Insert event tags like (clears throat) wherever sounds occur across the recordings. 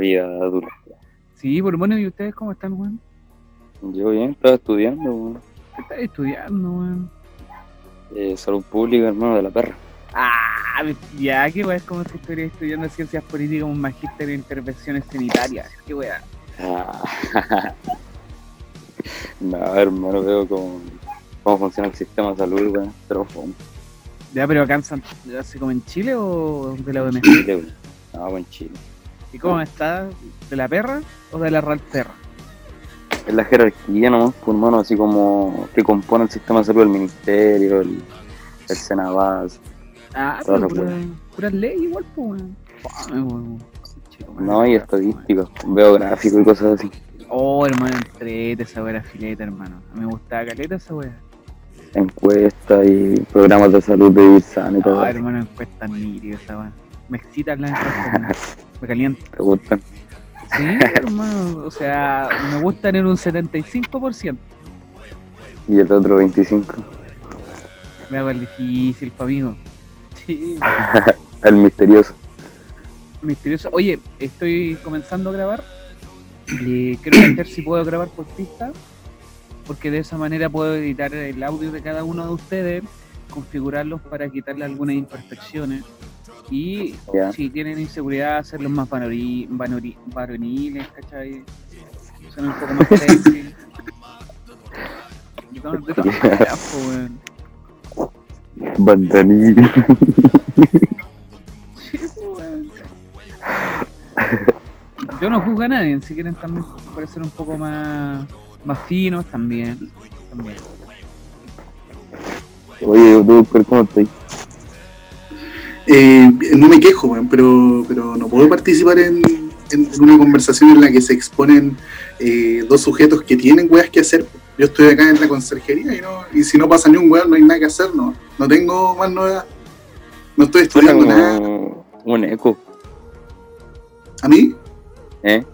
vida adulta. Sí, por bueno, ¿y ustedes cómo están, weón? Yo bien, estaba estudiando, weón. ¿Qué estás estudiando, weón? Eh, salud pública, hermano, de la perra. Ah, ya, qué weón, es como si estuviera estudiando ciencias políticas, un magíster en intervenciones sanitarias. Qué weón. Ah. (laughs) no, hermano, veo cómo, cómo funciona el sistema de salud, weón. Pero Ya, pero acá en San... ¿Así como en Chile o de la OMG? Chile, weón. No, en Chile. ¿Y cómo está? ¿De la perra o de la real perra? Es la jerarquía nomás, pues, hermano, así como que compone el sistema de salud, el ministerio, el, el Senabas. Ah, pero pura, pura ley igual, pues. Chico, No, y estadísticas, veo gráficos y cosas así. Oh, hermano, entrete esa weá fileta, hermano. A mí me gustaba caleta esa weá. Encuestas y programas de salud de sano y todo. Ah, hermano, encuesta nítida esa weá. Me excitan las encuestas, me calienta. (laughs) ¿Te gustan? Sí, hermano, o sea, me gustan en un 75%. Y el otro 25. Me hago el difícil, amigo. Sí, (laughs) El misterioso. misterioso. Oye, estoy comenzando a grabar. Y quiero ver si puedo grabar por pista. Porque de esa manera puedo editar el audio de cada uno de ustedes, configurarlos para quitarle algunas imperfecciones. Y si tienen inseguridad, hacerlos más vanori- vanori- varoniles, ¿cachai? Son un poco más (laughs) sexy. Y todo- de todas maneras, po, weón. Bandaní. Sí, po, weón. Yo no juzgo a nadie, si quieren también parecer un poco más, más finos, también. también. Oye, pero ¿cómo estás? Eh, no me quejo, weón, pero, pero no puedo participar en, una conversación en la que se exponen eh, dos sujetos que tienen weas que hacer. Yo estoy acá en la conserjería y, no, y si no pasa ni un weón no hay nada que hacer, no, no tengo más novedad. No estoy Suena estudiando nada. un eco, A mí ¿eh?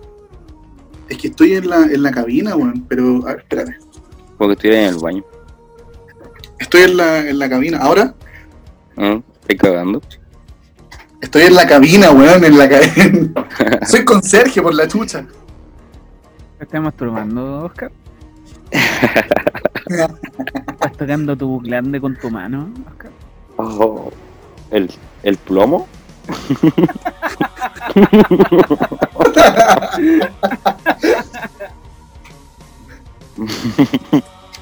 es que estoy en la, en la cabina, weón, pero a ver, espérate. Como que estuviera en el baño. Estoy en la, en la cabina. Ahora ¿no? Estoy cagando. Estoy en la cabina, weón, en la cabina. (laughs) Soy conserje por la chucha. ¿Te ¿Estás masturbando, Oscar? (laughs) ¿Estás tocando tu glande con tu mano, Oscar? Oh, ¿el, ¿El plomo? (laughs)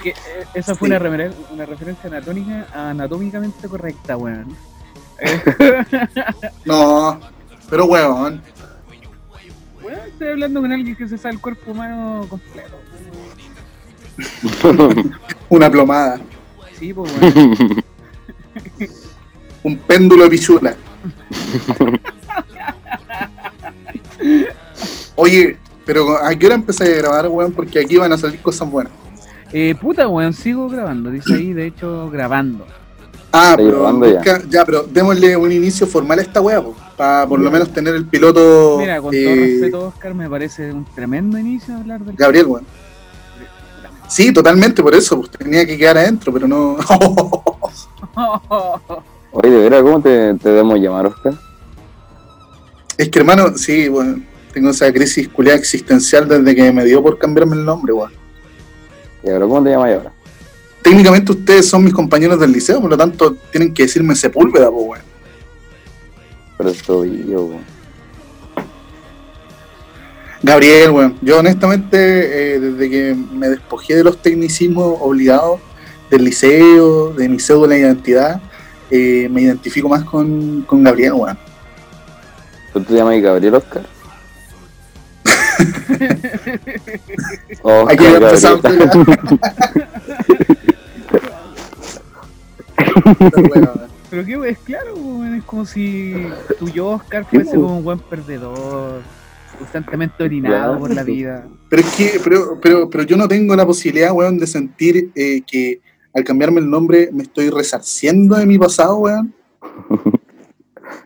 Que, eh, esa fue una, referencia anatómica, anatómicamente correcta, weón. (laughs) No, pero weón. weón, estoy hablando con alguien que se sabe el cuerpo humano completo. (laughs) Una plomada. Sí, pues, weón. (laughs) Un péndulo de pichula. Oye, pero ¿a qué hora empecé a grabar, weón? Porque aquí van a salir cosas buenas. Eh, puta, weón, sigo grabando. Dice ahí, de hecho, grabando. Ah, pero ya. ya, pero démosle un inicio formal a esta weá, para por lo menos tener el piloto. Mira, con eh, todo respeto, Oscar, me parece un tremendo inicio hablar del. Gabriel, weón. Sí, totalmente, por eso, pues tenía que quedar adentro, pero no. (laughs) Oye, de veras, ¿cómo te, te debemos llamar, Oscar? es que, hermano, sí, bueno, tengo esa crisis culiada existencial desde que me dio por cambiarme el nombre, weón. ¿Y ahora cómo te llamas ahora? Técnicamente ustedes son mis compañeros del liceo, por lo tanto tienen que decirme Sepúlveda, pues, weón. Pero soy yo, weón. Gabriel, weón. Yo honestamente, eh, desde que me despojé de los tecnicismos obligados del liceo, de mi cédula de identidad, eh, me identifico más con, con Gabriel, weón. ¿Tú te llamas Gabriel Oscar? (laughs) Oscar, Hay que empezar. Gabriel. (laughs) Pero qué, es claro, weón, es como si tu yo, Oscar, fuese como un buen perdedor, constantemente orinado Claro. por la vida. Pero es que, pero, pero, pero yo no tengo la posibilidad, weón, de sentir eh, que al cambiarme el nombre me estoy resarciendo de mi pasado, weón. (laughs)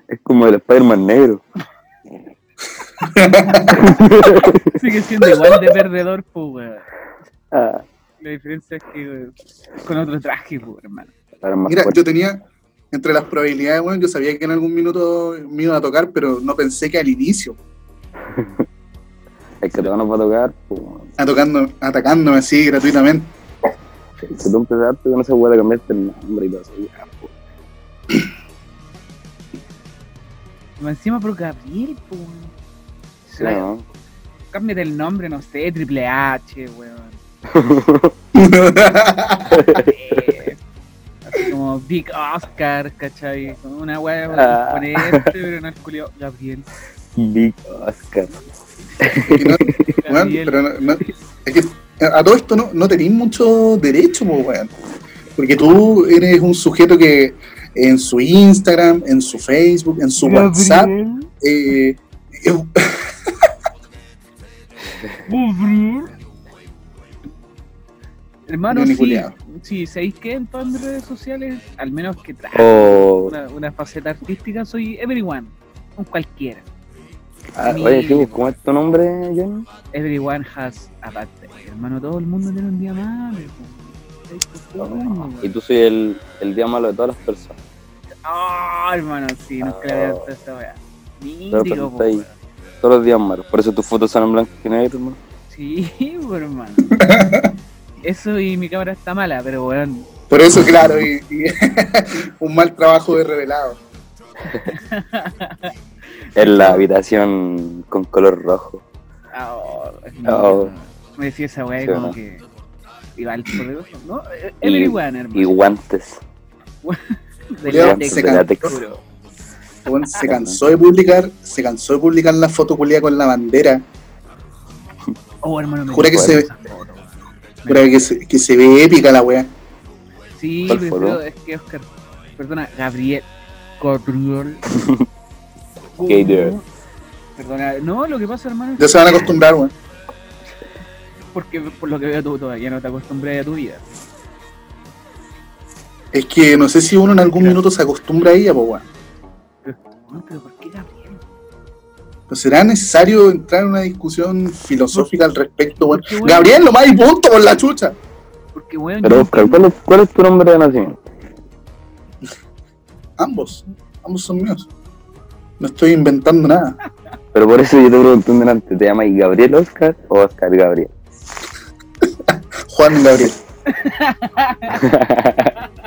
Es como el Spider-Man negro. (laughs) Sigue siendo igual de perdedor, pues, weón. Ah, La diferencia es que weón, con otro traje, pues, hermano. Mira, fuerte. yo tenía, entre las probabilidades, weón, yo sabía que en algún minuto me iba a tocar, pero no pensé que al inicio. (laughs) Es que te van a tocar, pues, atacando, atacándome así gratuitamente. Si tú empezaste con esa weá de cambiarte el nombre y todo eso, ya, pues. Encima por Gabriel, weón. Sí, ¿no? Cámbiate el nombre, no sé, Triple H, weón. (laughs) (laughs) Como Big Oscar, ¿cachai? Como una weá Ah. ponerte, pero no es culiao. Gabriel. Big Oscar. No- Gabriel. pero no- no- es que a todo esto no, no tenéis mucho derecho, weón. Porque tú eres un sujeto que en su Instagram, en su Facebook, en su WhatsApp, eh, eh, Hermano, sí, sí, ¿sabéis qué? En todas mis redes sociales, al menos que traje Oh, una, una faceta artística, soy everyone, un cualquiera. ah, oye, sí, ¿cómo es tu nombre, Johnny? Everyone has a bad day. Hermano, todo el mundo tiene un día malo. po. ¿Sabéis por todo el mundo, Y tú soy el, el día malo de todas las personas. Ah, hermano, sí, nunca le había visto esa weá. Todos los días malos. Por eso tus fotos son en blanco y negro, hermano. Sí, (laughs) hermano. (laughs) Eso y mi cámara está mala, pero weón. por eso, claro, y, y (laughs) un mal trabajo de revelado. (laughs) En la habitación con color rojo. ah, oh, es Oh. Me decía esa weá y Sí, como ¿no? que. Iba al poderoso, ¿no? Eh, Y- hermano. Y guantes. (laughs) De látex se. Weón, se cansó de publicar, se cansó de publicar la foto culia con la bandera. Oh, hermano, me Jura que se- foto. Que se, que se ve épica la wea. Sí, ¿Cuál pero es que Oscar, perdona, Gabriel. (laughs) Gabriel. Perdona, no, lo que pasa, hermano, Ya se van a acostumbrar, weón. porque por lo que veo tú todavía no te acostumbras a tu vida. Es que no sé si uno en algún minuto se acostumbra a ella, pues weón. No, pero ¿por? Pues será necesario entrar en una discusión filosófica al respecto, Gabriel, lo más y punto por la chucha. Porque, weón, Pero Oscar, ¿cuál es, cuál es tu nombre de nacimiento? (laughs) Ambos, ambos son míos. No estoy inventando nada. Pero por eso yo te pregunté un delante, ¿te llamas Gabriel Oscar o Oscar Gabriel? (laughs) Juan Gabriel. (laughs)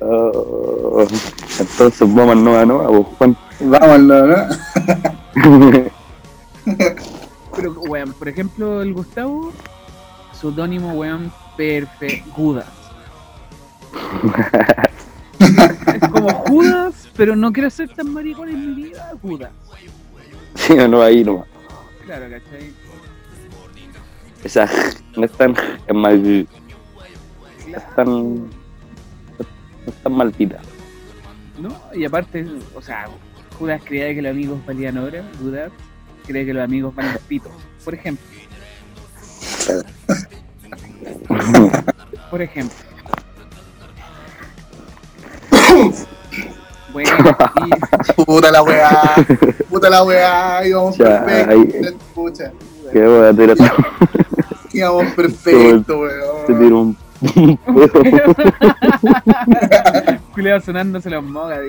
Oh, entonces vamos al Nova Nova, Juan. Vamos, ¿no? (laughs) Pero, weón, por ejemplo, el Gustavo, pseudónimo, weón, Perfe Judas. es como Judas, pero no quiero ser tan maricón en mi vida, Judas. sí o no, ahí nomás. Claro, ¿cachai? Esa no es tan, es más, es tan, no es tan maldita. ¿no? Y aparte, o sea, Judas creía que los amigos valían oro, Judas cree que los amigos valen pitos, por ejemplo. Por ejemplo. Bueno, y, Puta la weá. Puta la weá. Íbamos Ya, perfecto. ahí- Pucha. Que voy a tirar Íbamos perfecto, te weón. tiro un (laughs) Culeado sonándose los mogas.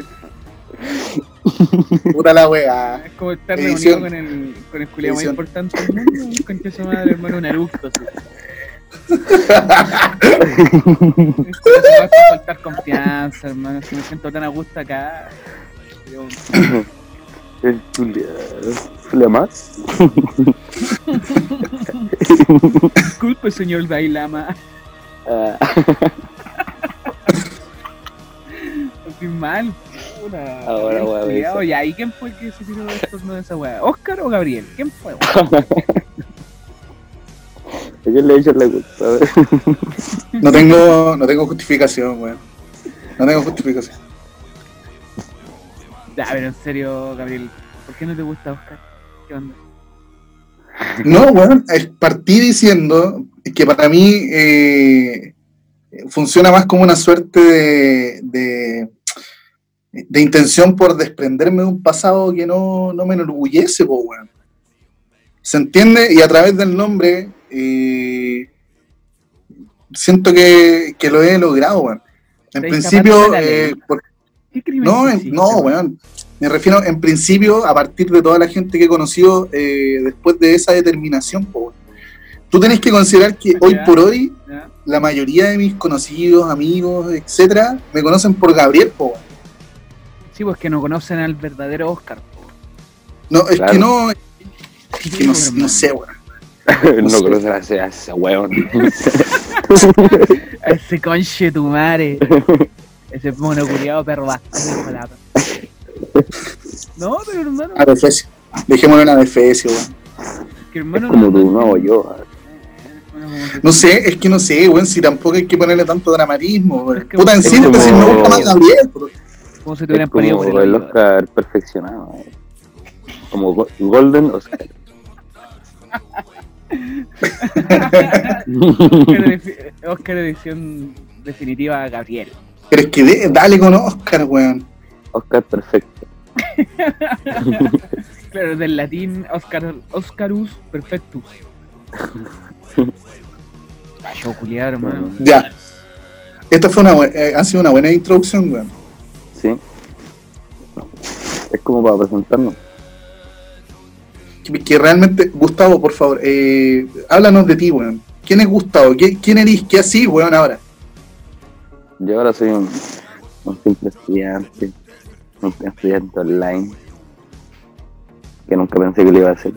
(laughs) Puta la weá. Es como estar Edición. reunido con el, con el culeado más importante del mundo. Un concha su madre, hermano, puede (laughs) faltar confianza, hermano. Si me siento tan a gusto acá. El Julia. ¿Julia más? Disculpe, señor Dailama. Ah, (laughs) Estoy mal. Puta. Ahora. Ya, ¿y quién fue el que se tiró el torno de esa weá? ¿Oscar o Gabriel? ¿Quién fue? weón? (laughs) yo le he hecho la culpa. a ver. No tengo, no tengo justificación, weón. No tengo justificación. Ya, pero en serio, Gabriel, ¿por qué no te gusta Oscar? ¿Qué onda? No, weón, partí diciendo que para mí eh, funciona más como una suerte de, de, de intención por desprenderme de un pasado que no, no me enorgullece, po, weón. ¿Se entiende? Y a través del nombre eh, siento que, que lo he logrado, weón. En Te principio, eh, ley. por- ¿Qué crimen no, en- no, weón? weón. Me refiero, en principio, a partir de toda la gente que he conocido eh, después de esa determinación, po, weón. tú tenés que considerar que hoy Ya. por hoy ¿ya? la mayoría de mis conocidos, amigos, etcétera, me conocen por Gabriel, po, weón. Sí, pues que no conocen al verdadero Oscar. po. No, es Claro. que no, es que no, Sí, (laughs) no sé, weón. no conocen a ese, a ese weón. (laughs) A ese conche tu madre. Ese mono culiado perro. No, pero hermano, A Defecio. Dejémoslo en Adefesio, weón. que hermano Es como no- tú, no, yo. que- No sé, es que no sé, weón, si tampoco hay que ponerle tanto dramatismo, weón. Puta, en es síntesis me gusta más Gabriel, Como si ponido por como el. Oscar perfeccionado. eh. Como go- Golden Oscar. (laughs) Oscar, edición definitiva Gabriel. Pero es que de- dale con Oscar, weón. Oscar perfecto. (laughs) Claro, del latín Oscar, Oscarus Perfectus. Yo culiado, hermano. Ya. Esta fue una, eh, ha sido una buena introducción, weón. Sí. Es como para presentarnos. Que, que realmente, Gustavo, por favor, eh, háblanos de ti, weón. ¿Quién es Gustavo? ¿Qué- ¿Quién eres? ¿Qué así, weón, ahora? Yo ahora soy un, un simple estudiante, un estudiante online, que nunca pensé que lo iba a hacer.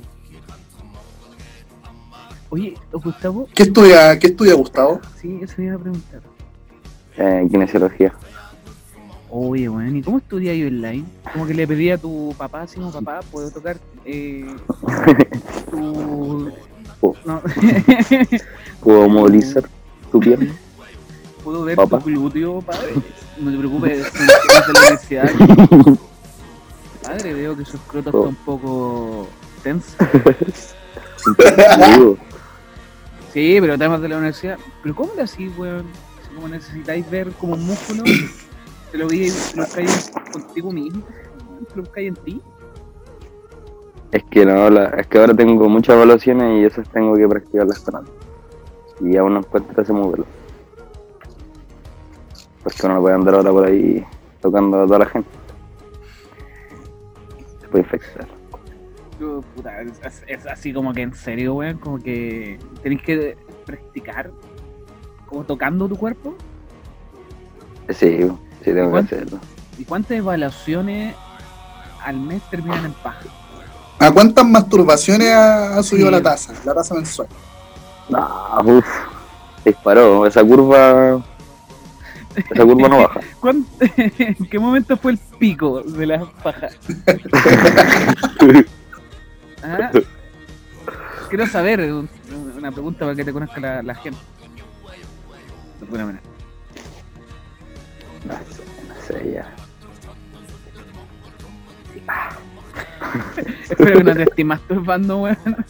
Oye, Gustavo, ¿Qué estudia, qué estudia Gustavo? sí, eso me iba a preguntar. Eh, kinesiología. Oye, weón, ¿y cómo estudias yo online? Como que le pedí a tu papá, así como papá, puedo tocar eh, tu... (laughs) No, (laughs) Puedo movilizar tu pierna. puedo ver Papá. tu glúteo, padre. No te preocupes, (laughs) de la universidad. Padre, veo que su escroto está un poco tenso. Sí, pero temas de la universidad. ¿Pero cómo le así, weón? Como necesitáis ver como un músculo, te lo vi, te lo buscáis contigo mismo, te lo buscáis en ti. Es que no, la- es que ahora tengo muchas evaluaciones y esas tengo que practicarlas con antes. Y aún no encuentro ese modelo. Porque uno no puede andar ahora por ahí tocando a toda la gente. Se puede infectar. Yo, puta, es, así como que en serio, weón, como que tenéis que practicar como tocando tu cuerpo. Sí, sí tengo que ¿Cuánto? hacerlo. ¿Y cuántas evaluaciones al mes terminan en paja? ¿A cuántas masturbaciones ha, ha subido Sí. la tasa? La tasa mensual. No, uff, disparó. Esa curva. Esa curva no baja. (laughs) ¿Cuán- (laughs) ¿En qué momento fue el pico de las pajas? (laughs) ¿Ah? Quiero saber, un- una pregunta para que te conozca la, la gente. De alguna manera. No sé, no sé ya. (laughs) Espero que no te estés masturbando, weón. (laughs)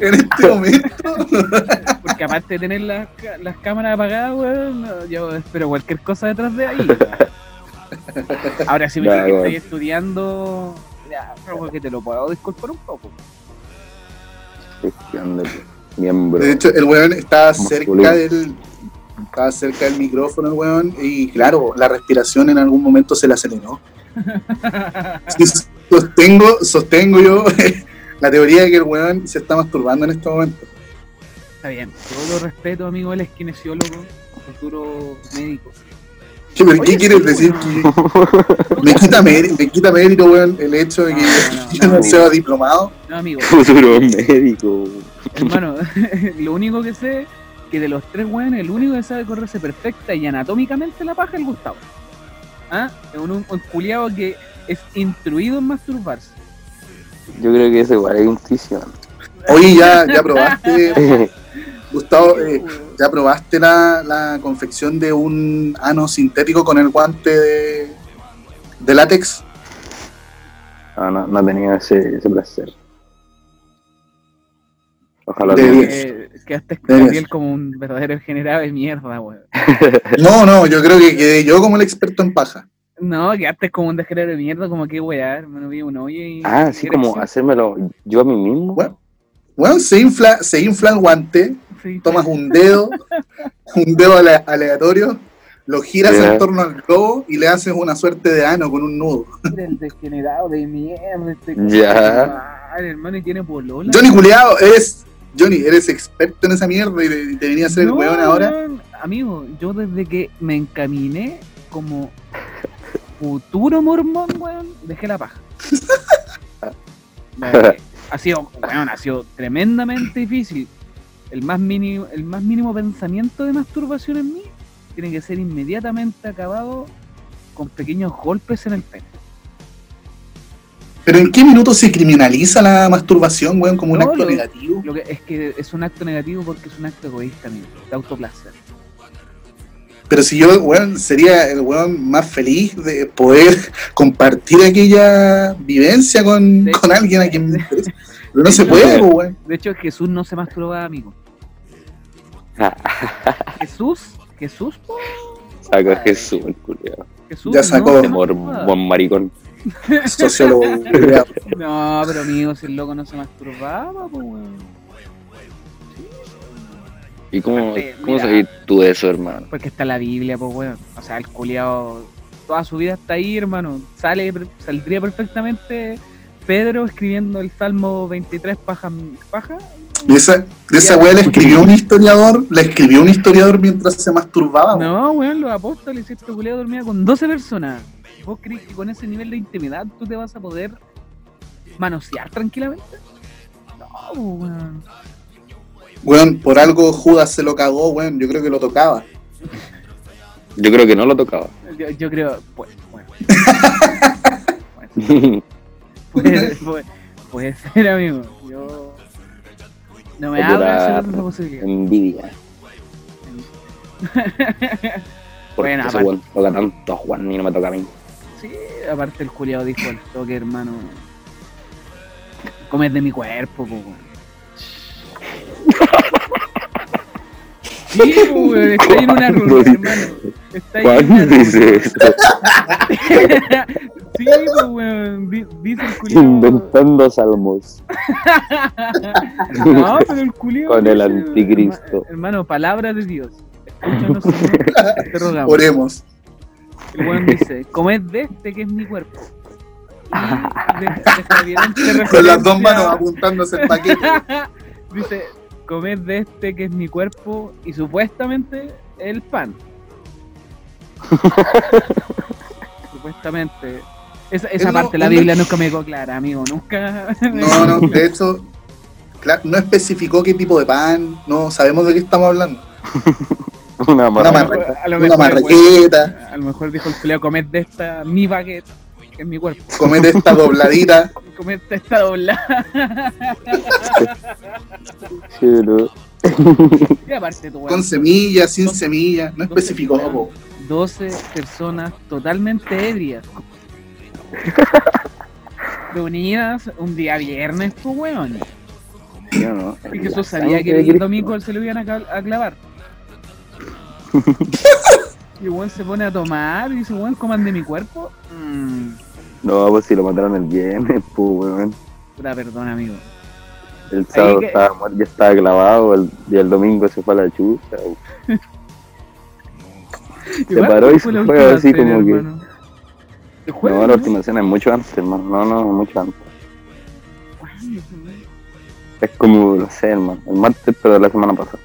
en este momento. (laughs) Porque aparte de tener las, las cámaras apagadas, weón, yo espero cualquier cosa detrás de ahí. weón. Ahora si me dices que estás estudiando, ya, que te lo puedo disculpar un poco. De miembro. De hecho, el weón Masculino. cerca del. Estaba cerca del micrófono, el weón. Y claro, la respiración en algún momento se le aceleró. (laughs) Sí, sostengo, sostengo yo (laughs) la teoría de que el weón se está masturbando en este momento. Está bien, todo respeto, amigo, él es kinesiólogo, futuro médico. ¿Qué, pero Oye, ¿qué quieres sí, decir? weón. Que me quita, mérito, me quita mérito, weón, el hecho de que No, no, (laughs) yo no no. sea diplomado. No, amigo, Futuro médico. hermano, lo único que sé que de los tres weones, el único que sabe correrse perfecta y anatómicamente la paja es el Gustavo. ¿Ah? Es un, un, culiao que es instruido en masturbarse. Yo creo que eso igual es intuición. Oye, ya, ya probaste, (laughs) Gustavo, eh, ya probaste la, la confección de un ano sintético con el guante de, de látex. No, no, no he tenido ese, ese placer. Ojalá. Que, quedaste Gabriel como un verdadero generado de mierda, weón. (laughs) No, no, yo creo que quedé yo como el experto en paja. No, quedaste como un degenerado de mierda, como que weá, hermano, vi un hoyo y. Ah, así como hacérmelo yo a mí mismo. Bueno, Bueno, se infla, se infla el guante, Sí. tomas un dedo, (laughs) un dedo ale- aleatorio, lo giras Ya. en torno al globo y le haces una suerte de ano con un nudo. El degenerado de mierda. Este Ya. Hermano, y tiene polola. Johnny Culeado, eres. Johnny, eres experto en esa mierda y te, venía a hacer el No, weón ahora. Amigo, yo desde que me encaminé como futuro mormón, weón, dejé la paja. (laughs) Ha sido, weón, ha sido tremendamente difícil. El más mínimo, el más mínimo pensamiento de masturbación en mí tiene que ser inmediatamente acabado con pequeños golpes en el pene. Pero ¿en qué minuto se criminaliza la masturbación, weón, como un No, acto lo- negativo? Lo que es que es un acto negativo porque es un acto egoísta, amigo, de autoplacer. Pero si yo, weón, sería el weón más feliz de poder (laughs) compartir aquella vivencia con, De- con alguien a quien me interesa. Pero no se hecho- puede, po, weón. De hecho, Jesús no se masturbaba, amigo. (laughs) Jesús, Jesús, po, Saca a Jesús, el culiao. Jesús. Ya sacó. Ese se mor- masturbaba. buen maricón. Sociólogo. (laughs) No, pero amigo, si el loco no se masturbaba, pues weón. ¿Y cómo, cómo sabes tú de eso, hermano? Porque está la Biblia, pues weón. O sea, el culiao toda su vida está ahí, hermano. Sale, saldría perfectamente Pedro escribiendo el Salmo 23 paja, paja. Y esa, esa weá la escribió un historiador, la escribió un historiador mientras se masturbaba. weón. No, weón, los apóstoles, este culiao dormía con 12 personas. ¿Vos crees que con ese nivel de intimidad tú te vas a poder manosear tranquilamente? No, weón. Weón, por algo Judas se lo cagó, weón. Yo creo que lo tocaba. Yo creo que no lo tocaba. Yo, yo creo, pues, bueno. (laughs) Puede, puede- puede ser, amigo. Yo. No me hago pura esa posibilidad. Envidia. (laughs) Porque Bueno, aparte- weón toca tanto a Juan y no me toca a mí. Sí, aparte el culiado dijo al toque, hermano. Comes de mi cuerpo, po, weón. Sí, weón, está ahí en una (laughs) reunión, hermano. Está ahí en una ¿Cuándo dice eso? (laughs) Sí, pues, weón. di- Dice el culiado. Inventando salmos. (laughs) No, pero el culiao Con el anticristo. herma- Hermano, palabra de Dios. Escúchanos, Señor, te rogamos. Oremos. El weón dice, comed de este que es mi cuerpo. Y de- deja evidente (laughs) Con las dos manos apuntándose el (laughs) paquete. Dice, comed de este que es mi cuerpo y supuestamente el pan. (laughs) supuestamente. Esa, parte de la Biblia nunca me quedó clara, amigo. Nunca. No, no, de hecho, claro, no especificó qué tipo de pan, no sabemos de qué estamos hablando. (laughs) Una Una marra. marra- a lo Una mejor, marraqueta, A lo mejor dijo el culiao, comed de esta mi baguette, que es mi cuerpo. comete esta dobladita. (laughs) Comed de esta doblada. (laughs) Chulo. y aparte, tu weón, Con semillas, sin semillas, no especificó. po. 12 personas totalmente ebrias. Reunidas un día viernes, pues weón. Yo no. Y Jesús La sabía que el domingo se lo iban a clavar. Y el weón se pone a tomar y dice, weón, coman de mi cuerpo. Mm, No, pues si lo mataron el viernes, (laughs) pues, weón. puta, perdón, amigo. El sábado que- estaba muerto, ya estaba clavado, el, y el domingo se fue a la chucha. (laughs) Igual, paró y ¿cuál se fue así como que- hermano? ¿El jueves, No, la última cena es mucho antes, hermano. No, no, mucho antes. Es como, no sé, hermano. El martes, pero la semana pasada.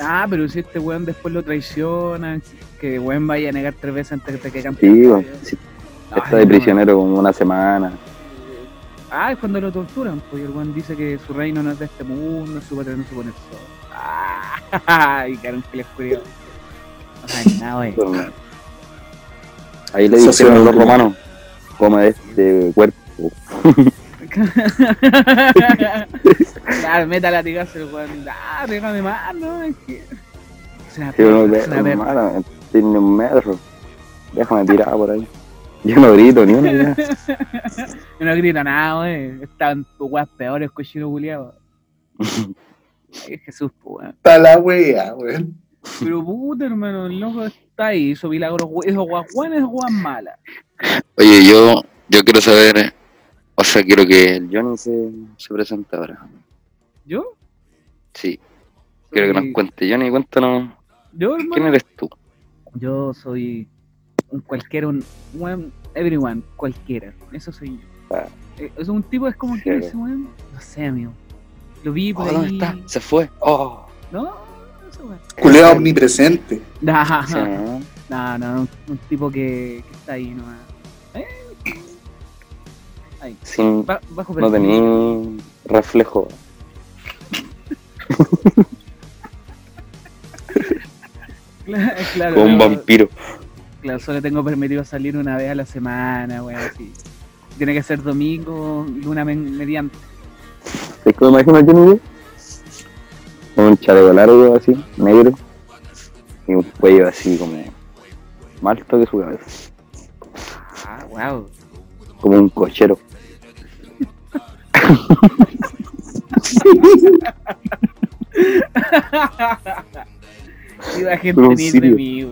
Ah, pero si este weón después lo traiciona, que weón vaya a negar tres veces antes de que cante. Sí, weón. Sí, Ay, está de no, prisionero como una semana. Ah, es cuando lo torturan, pues y el weón dice que su reino no es de este mundo, su patria no se pone sol. Ah, (laughs) y quedaron que les curioso. No saben nada, hermano. Ahí le dijeron los weón. romanos, come de este cuerpo. (laughs) (laughs) claro, meta latigazo el weón. Ah, déjame más, no, es que. Es una Sí, una perra. hermano, tiene un metro. Déjame tirar por ahí. Yo no grito ni una. Yo (laughs) no grito nada, wey. Estaban weas peores, cochino culiado. (laughs) Ay, Jesús, pues, weón. Está la wea, weón. Pero puta, hermano, el loco está ahí, hizo milagros, esos guas buenas, guas malas. Oye, yo, yo quiero saber, o sea, quiero que el Johnny se, se presente ahora. ¿Yo? Sí, quiero que nos cuente. Johnny, cuéntanos, Yo, ¿quién eres tú? Yo soy un cualquiera, un one, everyone, cualquiera. Eso soy yo. Ah. Eh, Es un tipo, es como que Sí. ese weón, no sé, amigo. Lo vi por Oh, ¿Dónde ahí. está? Se fue. Oh. No. Culeo omnipresente. (laughs) Nah, Sí, ¿no? no, no, un, un tipo que, que está ahí nomás. Eh, Ahí, Sin, ba- bajo no tenía reflejo. (laughs) Claro, claro, Como un vampiro. claro, solo tengo permitido salir una vez a la semana, weón, así. Tiene que ser domingo, luna mediante. ¿Es que me imagino? Con un chaleco largo así, negro. Y un cuello así como más alto que su cabeza. Ah, wow. Como un cochero. Iba gente Como un ni de mí, sirio.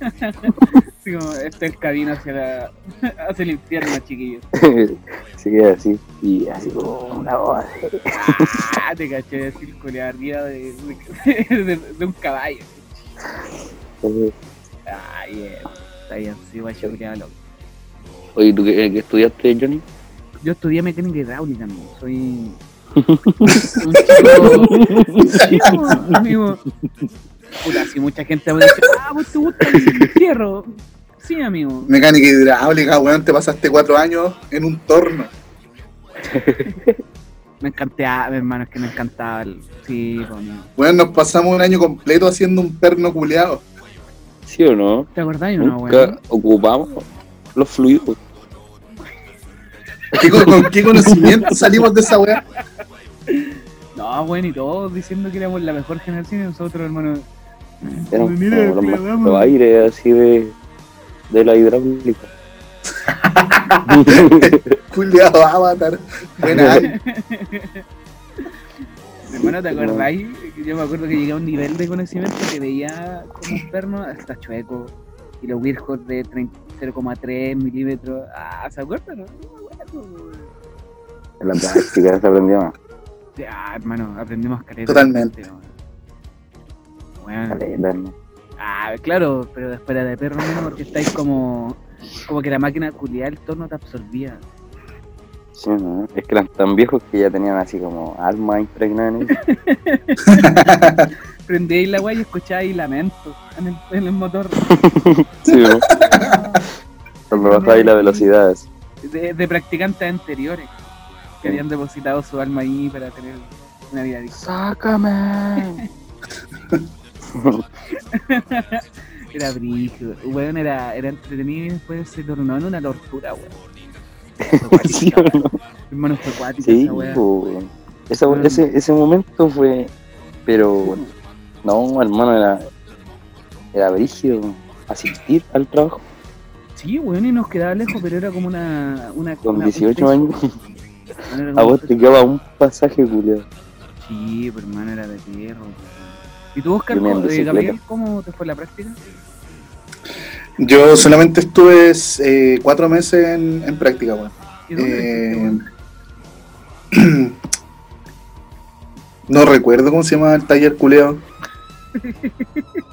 Así como, este es el camino hacia, la, hacia el infierno, chiquillos. (laughs) sí, así. Y así como una voz. Ah, te caché de círculo arriba de, de, de- de un caballo. (laughs) Ay, bien. Está bien, sí, guacho, loco. Oye, ¿tú qué, qué estudiaste, Johnny? Yo estudié mecánica hidráulica, amigo. Soy un (laughs) chico. amigo. Puta, si mucha gente me dice, ah, pues te gusta el fierro. Sí, amigo. Mecánica hidráulica, weón, te pasaste cuatro años en un torno. (laughs) Me encantaba, hermano, es que me encantaba. El... Sí, amigo. Weón, nos pasamos un año completo haciendo un perno culeado. ¿Sí o no? ¿Te acordás o no, Nunca weón? ocupamos los fluidos. ¿Qué, con, con qué conocimiento salimos de esa weá? No, bueno, y todos diciendo que éramos la mejor generación y nosotros, hermano. Como los aire así de, de la hidráulica. (laughs) Culeado avatar. Buena. (laughs) Hermano, ¿te acordáis? Yo me acuerdo que llegué a un nivel de conocimiento que veía como un perno hasta chueco. Y los Wirhos de 30 0,3 milímetros. Ah, ¿se acuerdan? No, No me acuerdo. En la práctica se aprendió más. Ya, hermano, aprendimos caleta. Totalmente. Bueno, Caleta, ¿no? ah, claro, pero después de perro menos porque estáis como. Como que la máquina culiada el torno te absorbía. Sí, ¿no? Es que eran tan viejos que ya tenían así como alma impregnada en ellos. (laughs) Prendíais la weá y escucháis lamento en el, en el motor. (laughs) Sí, ¿no? Cuando bajáis la velocidad. así. de, de practicantes anteriores que habían depositado su alma ahí para tener una vida digna. ¡Sácame! (laughs) Era brígido, weón, era, era entretenido y después se tornó en una tortura, weón. (laughs) ¿Sí o no? Hermano, fue cuático Sí, esa weá. po. Esa- ese, ese momento fue. Pero. No, hermano, era. Era brígido. Asistir al trabajo Sí, weón, y nos quedaba lejos, pero era como una. una con una- 18 un años. A vos te quedaba un pasaje, culiado. Sí, pero hermano, era de tierra. ¿Y tú, Oscar, cómo- eh. Gabriel, cómo te fue la práctica? Yo solamente estuve eh, cuatro meses en, en práctica, weón. ¿Y dónde Eh, (clears throat) no recuerdo cómo se llama el taller culeo.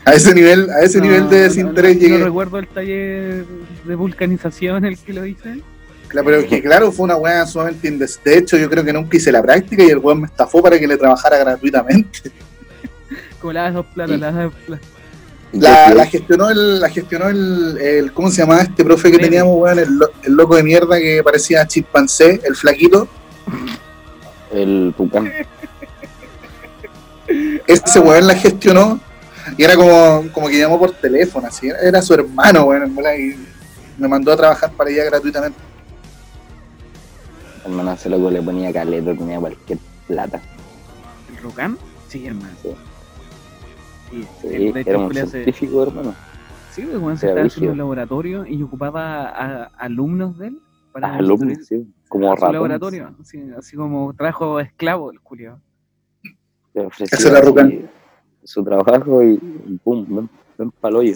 A ese nivel, a ese No, nivel de no, desinterés no, llegué. No recuerdo el taller de vulcanización el que lo hice. Claro, pero que claro, fue una weá sumamente indes. De hecho, yo creo que nunca hice la práctica y el weón me estafó para que le trabajara gratuitamente. (laughs) Como lavas dos platos, Sí. lavas dos platos. La, la gestionó el, la gestionó el, el- ¿cómo se llamaba este profe que teníamos, weón? El loco de mierda que parecía chimpancé, el flaquito. El Pucán. (laughs) Ese weón la gestionó y era como, como que llamó por teléfono, así. Era, era su hermano, weón, en bola, y me mandó a trabajar para allá gratuitamente. Hermano, ese loco le ponía caleta, tenía cualquier plata. ¿El Rucán? Sí, hermano. Sí. Sí, Sí, de era un científico, hermano. Sí, pues, weón, se estaba haciendo brígido. un laboratorio y ocupaba a, alumnos de él para Alumnos, construir sí. Como ratones. laboratorio. Así, así como trabajo esclavo el Julio. Le así Rucán. Su trabajo y, pum, ven, ven pa'l hoyo.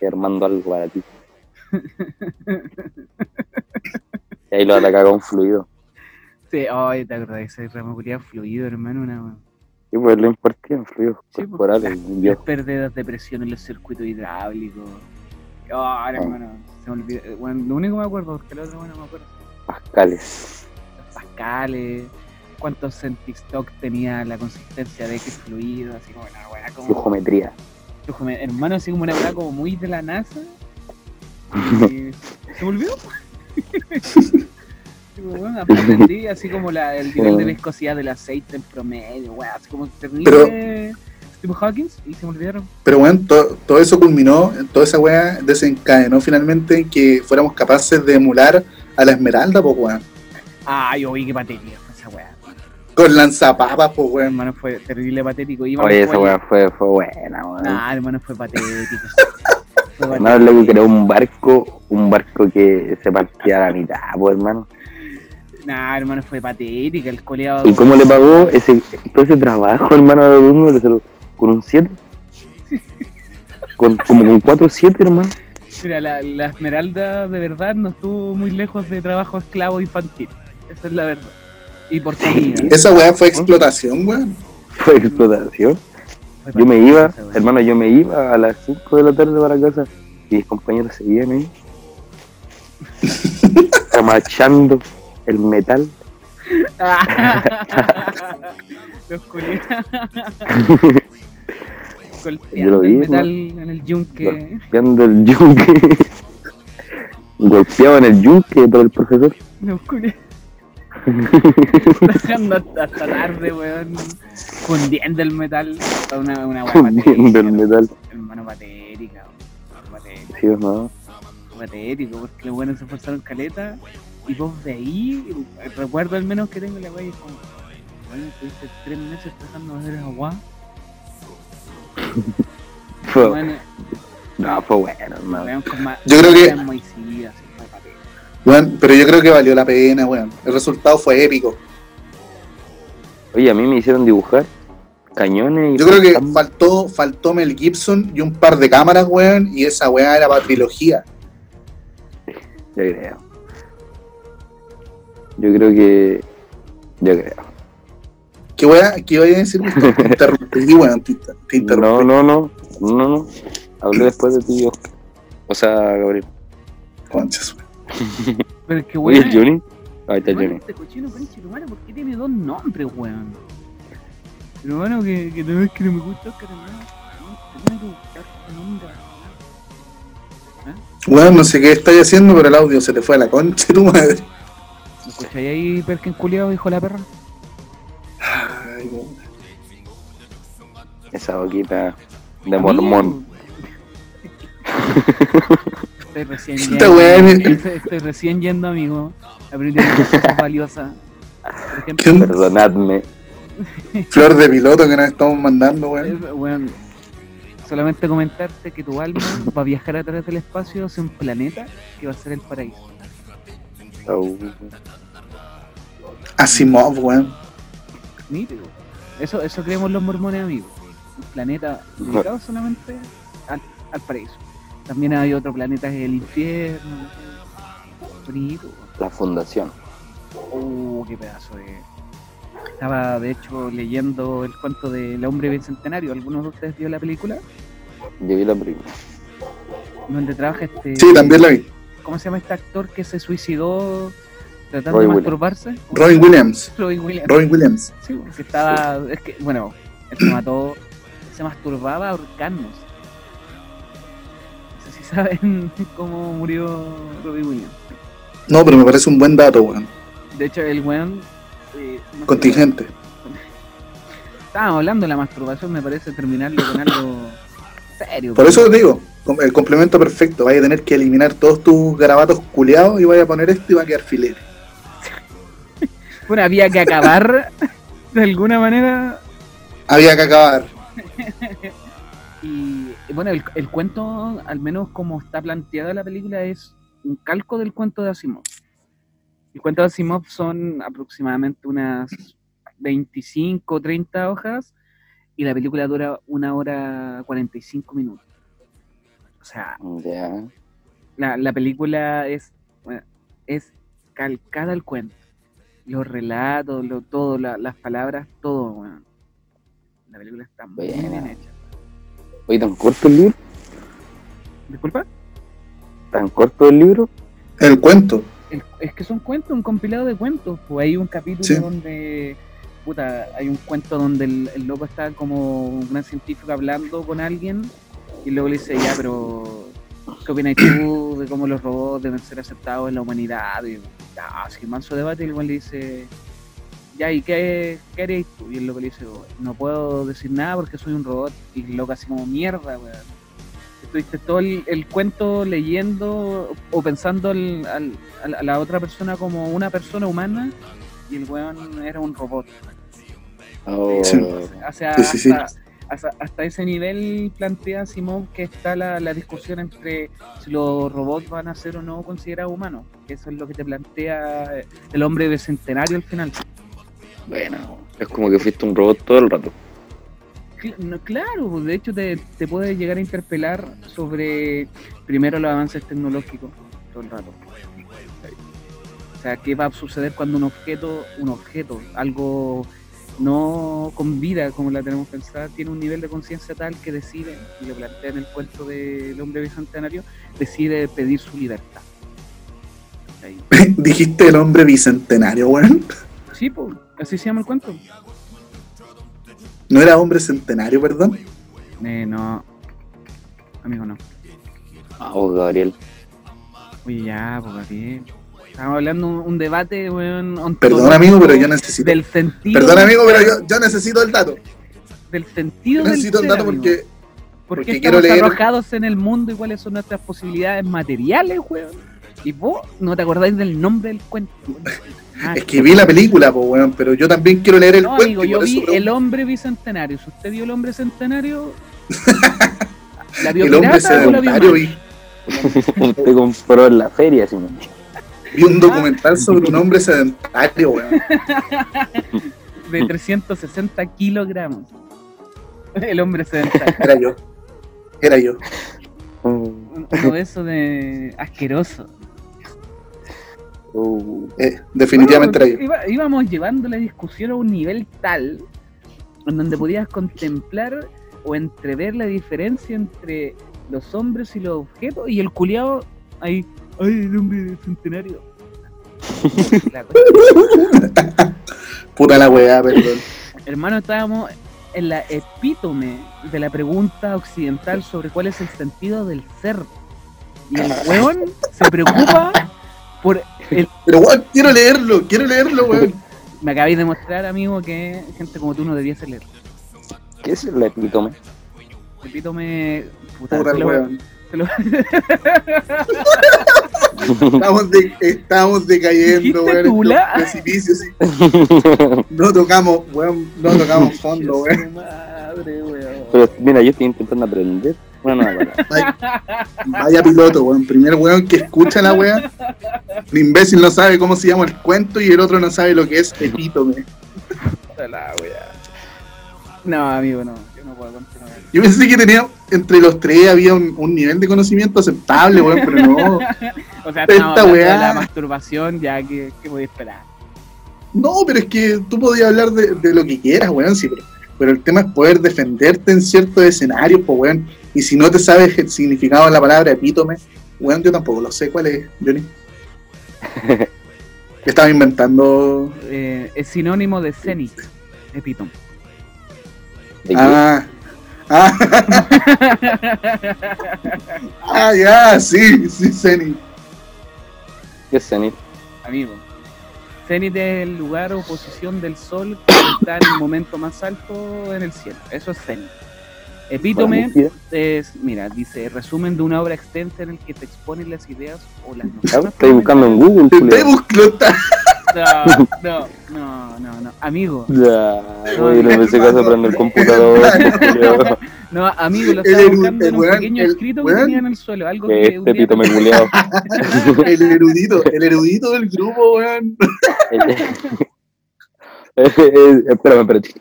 Y armando algo para ti. (laughs) y ahí lo atacaba con fluido. Sí, ay, te acordás, ese ramo fluido, hermano, una, Y pues lo impartían fluidos Sí, pues, corporales. Las viejo. pérdidas de presión en los circuitos hidráulicos. Oh, Ah. hermano, se me olvidó. Bueno, lo único que me acuerdo, porque el otro bueno no me acuerdo. Pascales. Pascales, cuántos centistock tenía la consistencia de X fluido, así como una weá como. Flujometría. flujo- Hermano, así como una weá como muy de la NASA. (laughs) Y se me olvidó. Sí, pues, (laughs) bueno, aprendí así como la, el nivel de viscosidad del aceite en promedio, weá, así como terrible. Stephen Hawking y se me olvidaron. Pero bueno, to- todo eso culminó, toda esa weá desencadenó finalmente en que fuéramos capaces de emular a la Esmeralda, pues weón. Ay, qué patético esa weá. Con lanzapapas, pues weón. Hermano, fue terrible patético. Íbamos Oye, esa weá fue, fue buena, weón. Nah, hermano, fue patético. (laughs) Fue Hermano, loco creó un barco, un barco que se partía a la mitad, pues hermano. Nah, hermano, fue patética. El coleado. ¿Y cómo le pagó ese, todo ese trabajo, hermano, de uno? ¿Con un 7? Con, como con 4 7, hermano. Mira, la, la Esmeralda de verdad no estuvo muy lejos de trabajo esclavo infantil. Esa es la verdad. Y por comida. Esa weá fue explotación, weón. Fue explotación. Yo me iba, hermano, yo me iba a las 5 de la tarde para casa y mis compañeros seguían ahí. (laughs) Camachando el metal. (laughs) Los. (laughs) Yo lo Golpeando vi, el metal en el yunque. Golpeando el yunque. Golpeado en el yunque por el profesor. Los culiados. (laughs) Dejando hasta, tarde, weón. Fundiendo el metal. Una, una Fundiendo el metal. Hermano. Patético, ¿Sí o no? patético, porque los buenos se esforzaron caleta. Y vos de ahí, recuerdo al menos que tengo la es como, bueno, estuviste tres meses tratando de hacer agua. (laughs) Fue, Bueno, no, fue bueno, hermano. Yo creo que- Weón, pero yo creo que valió la pena, weón. El resultado fue épico. Oye, a mí me hicieron dibujar cañones y Yo creo que faltó, faltó Mel Gibson y un par de cámaras, weón, y esa weá era para trilogía. Yo creo. Yo creo que. Yo creo. ¿Qué weá, qué voy a decir? Te (laughs) interrumpí, weón, te, te interrumpí. No, no, no. No, no. Hablé después de ti, Oscar. O sea, Gabriel. Conchas, weón. (laughs) Pero es que, weón, Johnny. Ahí está Bueno, Johnny. este cochino conche tu madre, ¿por qué tiene dos nombres, weón? Pero bueno, que, que no es que no me gusta Oscar, hermano. No, te tiene que gustar tu nombre. Weón, no sé qué estáis haciendo, pero el audio se te fue a la concha tu madre. ¿Me escucháis ahí, Perkin culiado, hijo de la perra? Ay, weón. Esa boquita de mormón. (laughs) (laughs) Estoy recién Esta yendo. Estoy, estoy recién yendo, amigo. (laughs) Valiosas. Por ejemplo, ¿Qué? Perdonadme. (laughs) Flor de piloto que nos estamos mandando, weón. weón, solamente comentarte que tu alma va a viajar a través del espacio hacia un planeta que va a ser el paraíso. Au. Asimov, weón. Eso, eso creemos los mormones, amigos. Un planeta dedicado solamente al, al paraíso. También hay otro planeta que es el infierno. Bonito. La fundación. Oh, qué pedazo de. Estaba de hecho leyendo el cuento del hombre bicentenario. ¿Algunos de ustedes vio la película? Yo vi la película. Donde trabaja este. Sí, también la vi. ¿Cómo se llama este actor que se suicidó tratando de masturbarse? Robin Williams. Robin Williams. Robin Williams. Sí, porque estaba. Es que, bueno, él se mató. Se masturbaba ahorcándose. Saben (laughs) cómo murió Robin Williams. No, pero me parece un buen dato, weón. De hecho, el weón. eh, no sé, Contingente. Estábamos hablando de la masturbación, me parece terminarlo con algo (laughs) serio. Por eso te digo, el complemento perfecto. Vaya a tener que eliminar todos tus garabatos culeados y vaya a poner esto y va a quedar filete. (laughs) Bueno, había que acabar de alguna manera. Había que acabar. Y bueno, el, el cuento, al menos como está planteada la película, es un calco del cuento de Asimov. El cuento de Asimov son aproximadamente unas 25 o 30 hojas y la película dura una hora 45 minutos. O sea, la, la película es, bueno, es calcada al cuento. Los relatos, lo, todo, la- las palabras, todo, weón. esa película está muy bien hecha. Oye, tan corto el libro, Disculpa. tan corto el libro. El cuento. El- es que son cuentos, un compilado de cuentos. Pues hay un capítulo Sí. donde, puta, hay un cuento donde el, el loco está como un gran científico hablando con alguien y luego le dice, ya, pero ¿qué opinas tú de cómo los robots deben ser aceptados en la humanidad? Y ya, así manso debate, y weón le dice, ya, ¿y qué, qué harías tú? Y el loco le dice, no puedo decir nada porque soy un robot. Y el loco así como, mierda, weón. Estuviste todo el, el cuento leyendo o pensando al- al- a la otra persona como una persona humana y el weón era un robot. Oh. O sea, Sí, sí, sí. Hasta, hasta- hasta ese nivel plantea Simón que está la, la discusión entre si los robots van a ser o no considerados humanos. Que eso es lo que te plantea el hombre bicentenario al final. Bueno, es como que fuiste un robot todo el rato. No, claro, pues, de hecho te, te puede llegar a interpelar sobre primero los avances tecnológicos todo el rato. O sea, qué va a suceder cuando un objeto, un objeto, algo no con vida como la tenemos pensada, tiene un nivel de conciencia tal que decide, y lo plantea en el cuento del hombre bicentenario, decide pedir su libertad. (laughs) Ahí. Dijiste el hombre bicentenario, weón. Sí, pues, así se llama el cuento. No era hombre centenario, perdón. Eh, no, amigo, no. Ah, oh, Gabriel. Oye, ya, pues Gabriel. Estamos hablando un, un debate, weón. Perdón, amigo, pero yo necesito. Del sentido. Perdón, amigo, pero yo, yo necesito el dato. Del sentido Yo del necesito el ser, dato amigo. porque. ¿Por porque qué quiero estamos leer- arrojados en el mundo y cuáles son nuestras posibilidades materiales, weón? Y vos no te acordáis del nombre del cuento. (laughs) Ah, Es que vi la película, pues, weón, pero yo también quiero leer el no, cuento. amigo, yo vi pregunto. El Hombre Bicentenario. Si usted vio El Hombre Centenario, (laughs) ¿la vio El hombre pirata o la vio sedentario. mal? Vi, (laughs) Usted compró en la feria, Simón. vi un documental sobre un hombre sedentario, weón. (laughs) De 360 kilogramos. El Hombre Sedentario. Era yo. Era yo. Todo eso de asqueroso. Uh, Eh, definitivamente Bueno, era yo. iba- íbamos llevando la discusión a un nivel tal en donde podías contemplar o entrever la diferencia entre los hombres y los objetos y el culiado ahí, ay, el hombre centenario. (laughs) La cosa- Puta la weá, perdón. Hermano, estábamos en la epítome de la pregunta occidental sobre cuál es el sentido del ser. Y el (laughs) weón se preocupa por el Pero weón, quiero leerlo, quiero leerlo, weón. Me acabáis de mostrar, amigo, que gente como tú no debiese leer. ¿Qué es el epítome? Epítome. Puta, Puta te el lo- weón. lo- Estamos, de, estamos decayendo, ¿Dijiste weón. precipicios, sí. No tocamos, weón, no tocamos fondo, (laughs) weón. Madre, weón. Pero mira, yo estoy intentando aprender palabra. (laughs) Vaya, vaya piloto, weón. Primer weón que escucha la weá. El imbécil no sabe cómo se llama el cuento y el otro no sabe lo que es epítome. La weá. No, amigo, no. Yo no puedo continuar. Yo pensé que tenía, entre los tres había un, un nivel de conocimiento aceptable, weón, pero no. (laughs) O sea, Esta de weá. la masturbación, ya que, que voy a esperar. No, pero es que tú podías hablar de, de lo que quieras, weón, sí, pero, pero el tema es poder defenderte en ciertos escenarios, pues, weón. Y si no te sabes el significado de la palabra epítome, weón, yo tampoco lo sé cuál es, Johnny. (laughs) Estaba inventando. Eh, es sinónimo de cenit, epítome. Ah, ah, (laughs) ah, ya, sí, sí, Zeni. ¿Qué es cenit? Amigo. Cenit es el lugar o posición del sol que (coughs) está en el momento más alto en el cielo. Eso es cenit. Epítome es, mira, dice, resumen de una obra extensa en el que te exponen las ideas o las nociones. Estoy buscando en Google, estoy buscando. No, no, no, no, no. Amigo, Ya, oye, no pensé que vas a prender el computador. (laughs) (laughs) no, amigo, lo estaba buscando el en un pequeño el escrito que tenía en el suelo, algo que Este un día- epítome culiao. El erudito, el erudito del grupo, weón. (laughs) Eh, eh, Espérame, espérate.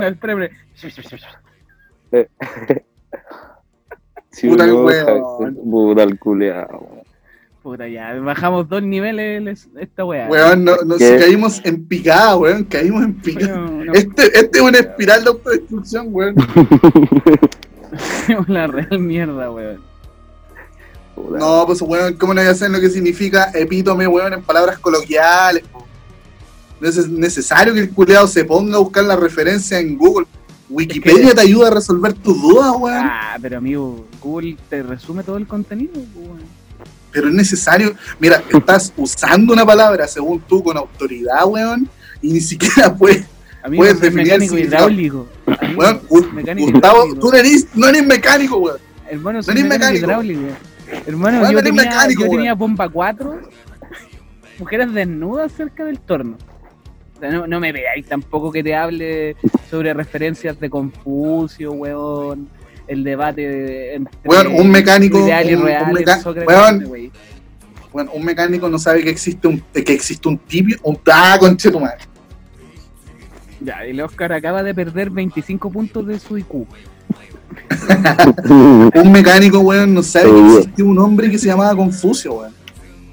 No, espérame. Sí, Puta el weón. Puta el culiao. Puta, ya, bajamos dos niveles les- esta weá. Weón, no, no, ¿Qué? si caímos en picada, weón, caímos en picada. No, Este, este es una espiral de autodestrucción, weón. (laughs) la real mierda, weón. Puta. No, pues weón, ¿cómo no voy a saber lo que significa epítome, weón, en palabras coloquiales? No es necesario que el culeado se ponga a buscar la referencia en Google. Wikipedia te ayuda a resolver tus dudas, weón. Ah, pero amigo, Google te resume todo el contenido, weón. Pero es necesario. Mira, estás usando una palabra según tú con autoridad, weón, y ni siquiera (laughs) puedes. Amigo, Puedes definir el significado. hidráulico. Amigo, Weón, mecánico Gustavo, hidráulico. tú no eres, no eres mecánico, weón. Hermano, no eres mecánico, hidráulico. Hermano, Weón, yo no eres tenía, mecánico, yo tenía bomba 4, mujeres desnudas cerca del torno. No, no me veáis tampoco que te hable sobre referencias de Confucio, weón. El debate de- entre Weón, un mecánico, ideal y un- un real, meca- en Sócrates, weón. Bueno, un mecánico no sabe que existe un, que existe un tibio, un ah, conche tu madre. Ya, el Oscar acaba de perder 25 puntos de su IQ. (laughs) Un mecánico, weón, no sabe que existe un hombre que se llamaba Confucio, weón.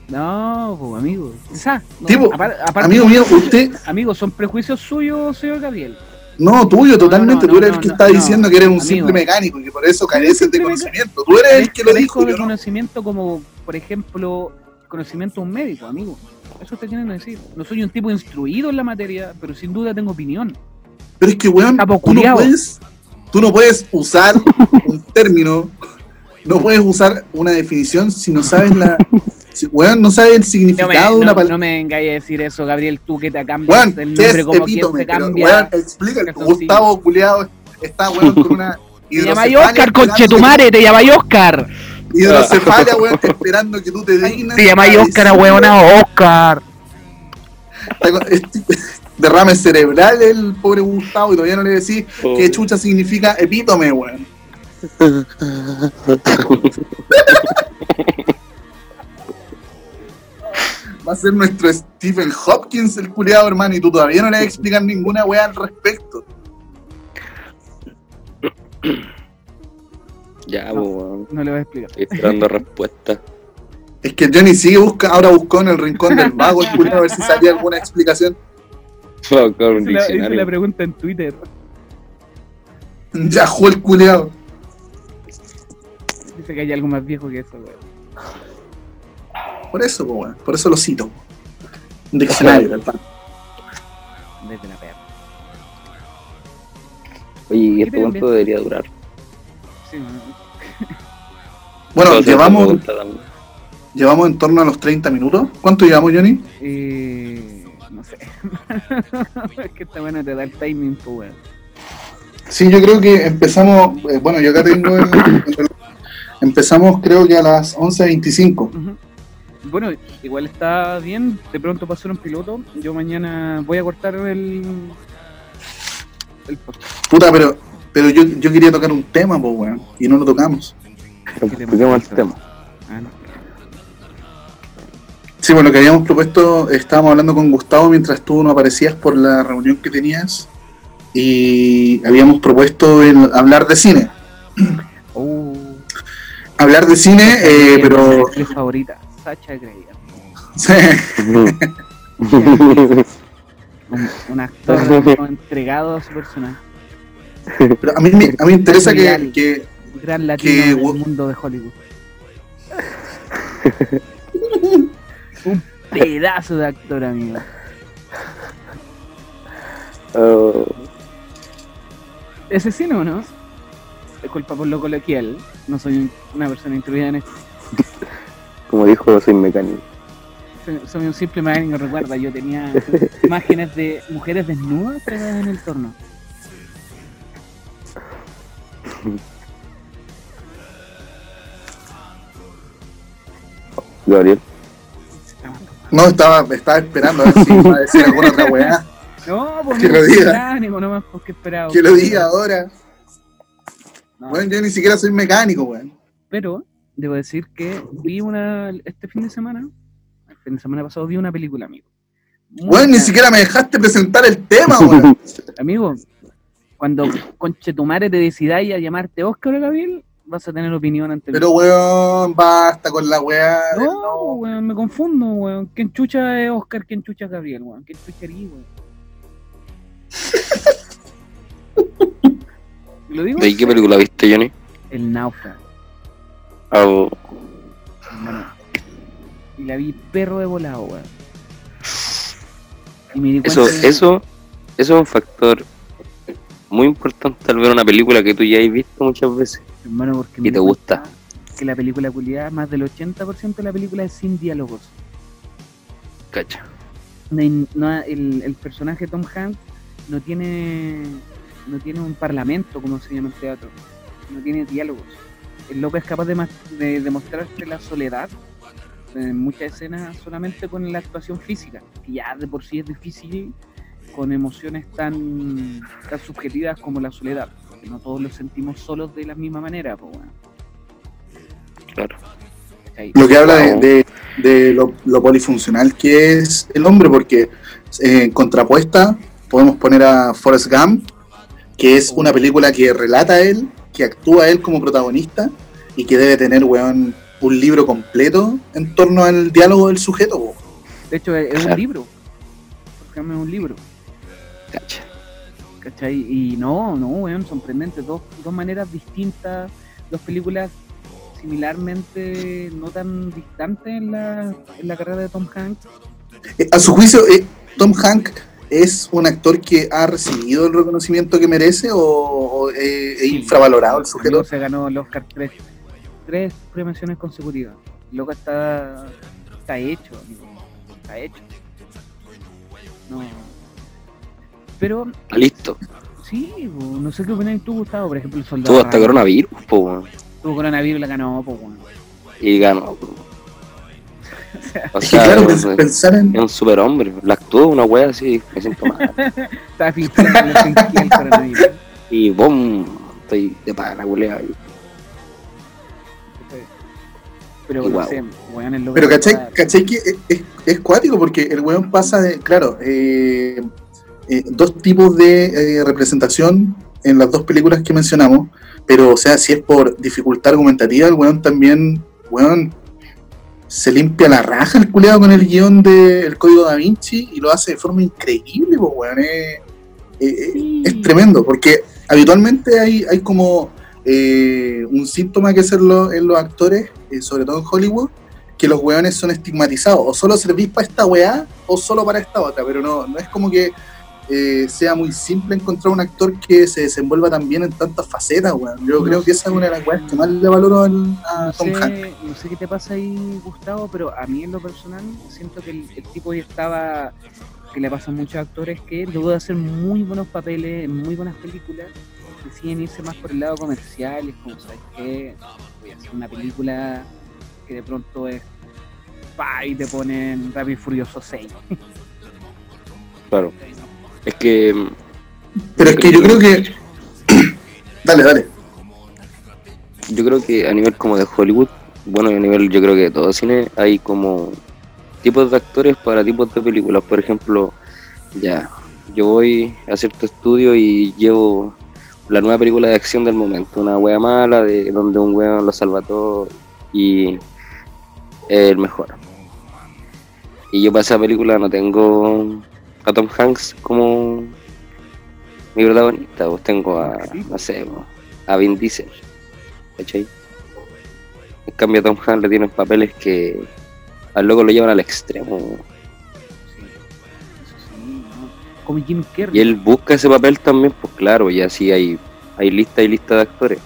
No, pues, amigo. Quizá. no, Tipo, apar- aparte- Amigo mío, usted, Amigo, son prejuicios suyos, señor Gabriel. no, tuyo, totalmente, no, tú eres el que está diciendo que eres un Amigo. simple mecánico y que por eso careces de conocimiento. Tú eres el que lo dijo, de conocimiento como, por ejemplo, conocimiento de un médico, amigo. Eso te quieren decir. No soy un tipo instruido en la materia, pero sin duda tengo opinión. Pero es que, weón, tú no puedes, tú no puedes usar un término, no puedes usar una definición si no sabes la, (laughs) weón, no sabes el No me, significado de una no, palabra. no me vengáis a decir eso, Gabriel, tú que te cambias Weón, el ¿qué es nombre como quien epítome? se Pero, cambia. weón. Gustavo Culeado está, weón, con (laughs) una te llamáis Oscar, conchetumare, te llamáis Oscar. Hidrocefalia, weón, esperando que tú te dignes. Te llamáis a Oscar, decir, ahueonado, Oscar. (laughs) Derrame cerebral el pobre Gustavo y todavía no le decís Oh. qué chucha significa epítome, weón. (laughs) Va a ser nuestro Stephen Hopkins el culiado, hermano, y tú todavía no le vas a explicar ninguna weá al respecto. (coughs) Ya, pues, weón. No le voy a explicar. Estoy esperando respuesta. Es que Johnny sigue busca, ahora buscó en el rincón del (laughs) vago el culiado a ver si salía alguna explicación. A buscar un Hice la, hice la pregunta en Twitter. Ya jugó el culiado. Dice que hay algo más viejo que eso, weón. Por eso, po, weón, por eso lo cito. Un diccionario, tal cual. Desde la perra. Oye, ¿y ¿Qué esto te cuánto debería durar? Sí, no, (laughs) Bueno, llevamos, llevamos en torno a los 30 minutos. ¿Cuánto llevamos, Johnny? Eh, no sé. (laughs) es que está bueno te da el timing, pues, weón. Sí, yo creo que empezamos, eh, bueno, yo acá tengo el, empezamos creo que a las 11.25. Ujú. Bueno, igual está bien. De pronto pasó un piloto. Yo mañana voy a cortar el. El podcast. Puta, pero, pero yo, yo quería tocar un tema, pues, weón, y no lo tocamos. Expliquemos el tema. Ah, no. Sí, bueno, lo que habíamos propuesto, estábamos hablando con Gustavo mientras tú no aparecías por la reunión que tenías y habíamos propuesto el hablar de cine. Oh, Hablar de cine, eh, pero... actriz favorita, Sacha Grey. Un, (laughs) un actor (laughs) entregado a su personaje. pero a mí, me- a mí me interesa que, que, Gran latino del mundo de Hollywood. (laughs) un pedazo de actor, amigo. Oh, ¿Ese sí no, no? Disculpa por lo coloquial. No soy un- una persona instruida en esto. Como dijo, soy mecánico. Soy, un simple mecánico, recuerda. Yo tenía (laughs) imágenes de mujeres desnudas pegadas en el torno. (laughs) Gabriel. no estaba, estaba esperando a ver si iba a decir alguna otra weá. (laughs) No, pues Que no, lo diga. mecánico nomás, porque esperaba. Que lo diga ahora. No, Bueno, yo ni siquiera soy mecánico, weón. Pero debo decir que vi una este fin de semana, el fin de semana pasado vi una película, amigo. Muy Weón, ni siquiera me dejaste presentar el tema, weón. (laughs) Amigo, cuando Conchetumare te decidáis a llamarte Oscar o Gabriel, vas a tener opinión ante Pero, weón, basta con la weá. No, weón, me confundo, weón. ¿Quién chucha es Oscar? ¿Quién chucha es Gabriel, weón? ¿Quién chucha eres, weón? (laughs) Lo digo. ¿De qué película viste, Johnny? El náufrago. Oh. Y la vi perro de volado, weón. Y me di cuenta eso, de- eso, eso es un factor muy importante al ver una película que tú ya has visto muchas veces. hermano, porque y te gusta. Que la película culiada, más del 80% de la película es sin diálogos. Cacha. No hay- no- el, el personaje Tom Hanks no tiene no tiene un parlamento como se llama en teatro no tiene diálogos el loco es capaz de, mas- de demostrarte la soledad en muchas escenas solamente con la actuación física que ya de por sí es difícil con emociones tan, tan subjetivas como la soledad que no todos lo sentimos solos de la misma manera pues bueno. Claro. Lo que habla de, de- de lo, lo polifuncional que es el hombre, porque eh, en contrapuesta podemos poner a Forrest Gump, que es una película que relata a él, que actúa él como protagonista y que debe tener, weón, un libro completo en torno al diálogo del sujeto. de hecho es, un libro es un libro Cacha. ¿Cachai? Y no, no, weón, sorprendente. Dos, dos maneras distintas, dos películas similarmente no tan distantes en la, en la carrera de Tom Hanks. Eh, A su juicio, eh, Tom Hanks es un actor que ha recibido el reconocimiento que merece o, o, eh, es infravalorado el sujeto. se ganó el Oscar tres, tres premiaciones consecutivas. Loco está, está hecho, amigo. Está hecho. No. Pero Está listo. sí, bo, no sé qué opinas tú, Gustavo. Por ejemplo, el soldado. Tuvo hasta coronavirus, po. Tuvo coronavirus y la ganó, bueno. Y ganó. po. O Es que sea, claro, es, pens- pensar en, es un superhombre. La actuó una wea así, me siento mal. (laughs) El coronavirus. Y boom, estoy de pana, culea. Pero no guau. sé, weón, Pero que ¿cachai, cachai que es, es- es cuático? Porque el weón pasa de, claro, eh, eh, dos tipos de eh, representación en las dos películas que mencionamos, pero o sea, si es por dificultad argumentativa, el weón también, weón, se limpia la raja el culeado con el guion del Código Da Vinci y lo hace de forma increíble, pues weón, es, es- Sí. es tremendo, porque habitualmente hay, hay como eh, un síntoma que lo- en los actores, eh, sobre todo en Hollywood, que los weones son estigmatizados. O solo servís para esta weá o solo para esta otra. Pero no, no es como que eh, sea muy simple encontrar un actor que se desenvuelva tan bien en tantas facetas, weón. Yo No creo que esa es una de las weas que más le valoro al- a No Tom Hanks. no sé qué te pasa ahí, Gustavo, pero a mí en lo personal siento que el, el tipo ya estaba, que le pasa a muchos actores que luego de hacer muy buenos papeles en muy buenas películas, deciden irse más por el lado comercial, y es como, ¿sabes qué? Voy a hacer una película que de pronto es, pa, y te ponen Rápido y Furioso 6. Claro. (laughs) Es que mm, Pero es que yo creo que. (clears throat) dale, dale. yo creo que a nivel como de Hollywood, bueno, y a nivel yo creo que de todo cine, hay como tipos de actores para tipos de películas. Por ejemplo, ya, yo voy a cierto estudio y llevo la nueva película de acción del momento, una wea mala, de donde un weón lo salva todo y es el mejor. Y yo para esa película no tengo a Tom Hanks como mi protagonista, pues tengo a, no sé, a Vin Diesel. ¿Cachai? En cambio a Tom Hanks le tienen papeles que al loco lo llevan al extremo. Sí, eso sí, ¿no? Como Jim Carrey. Y él busca ese papel también, pues claro, y así hay, hay lista y lista de actores.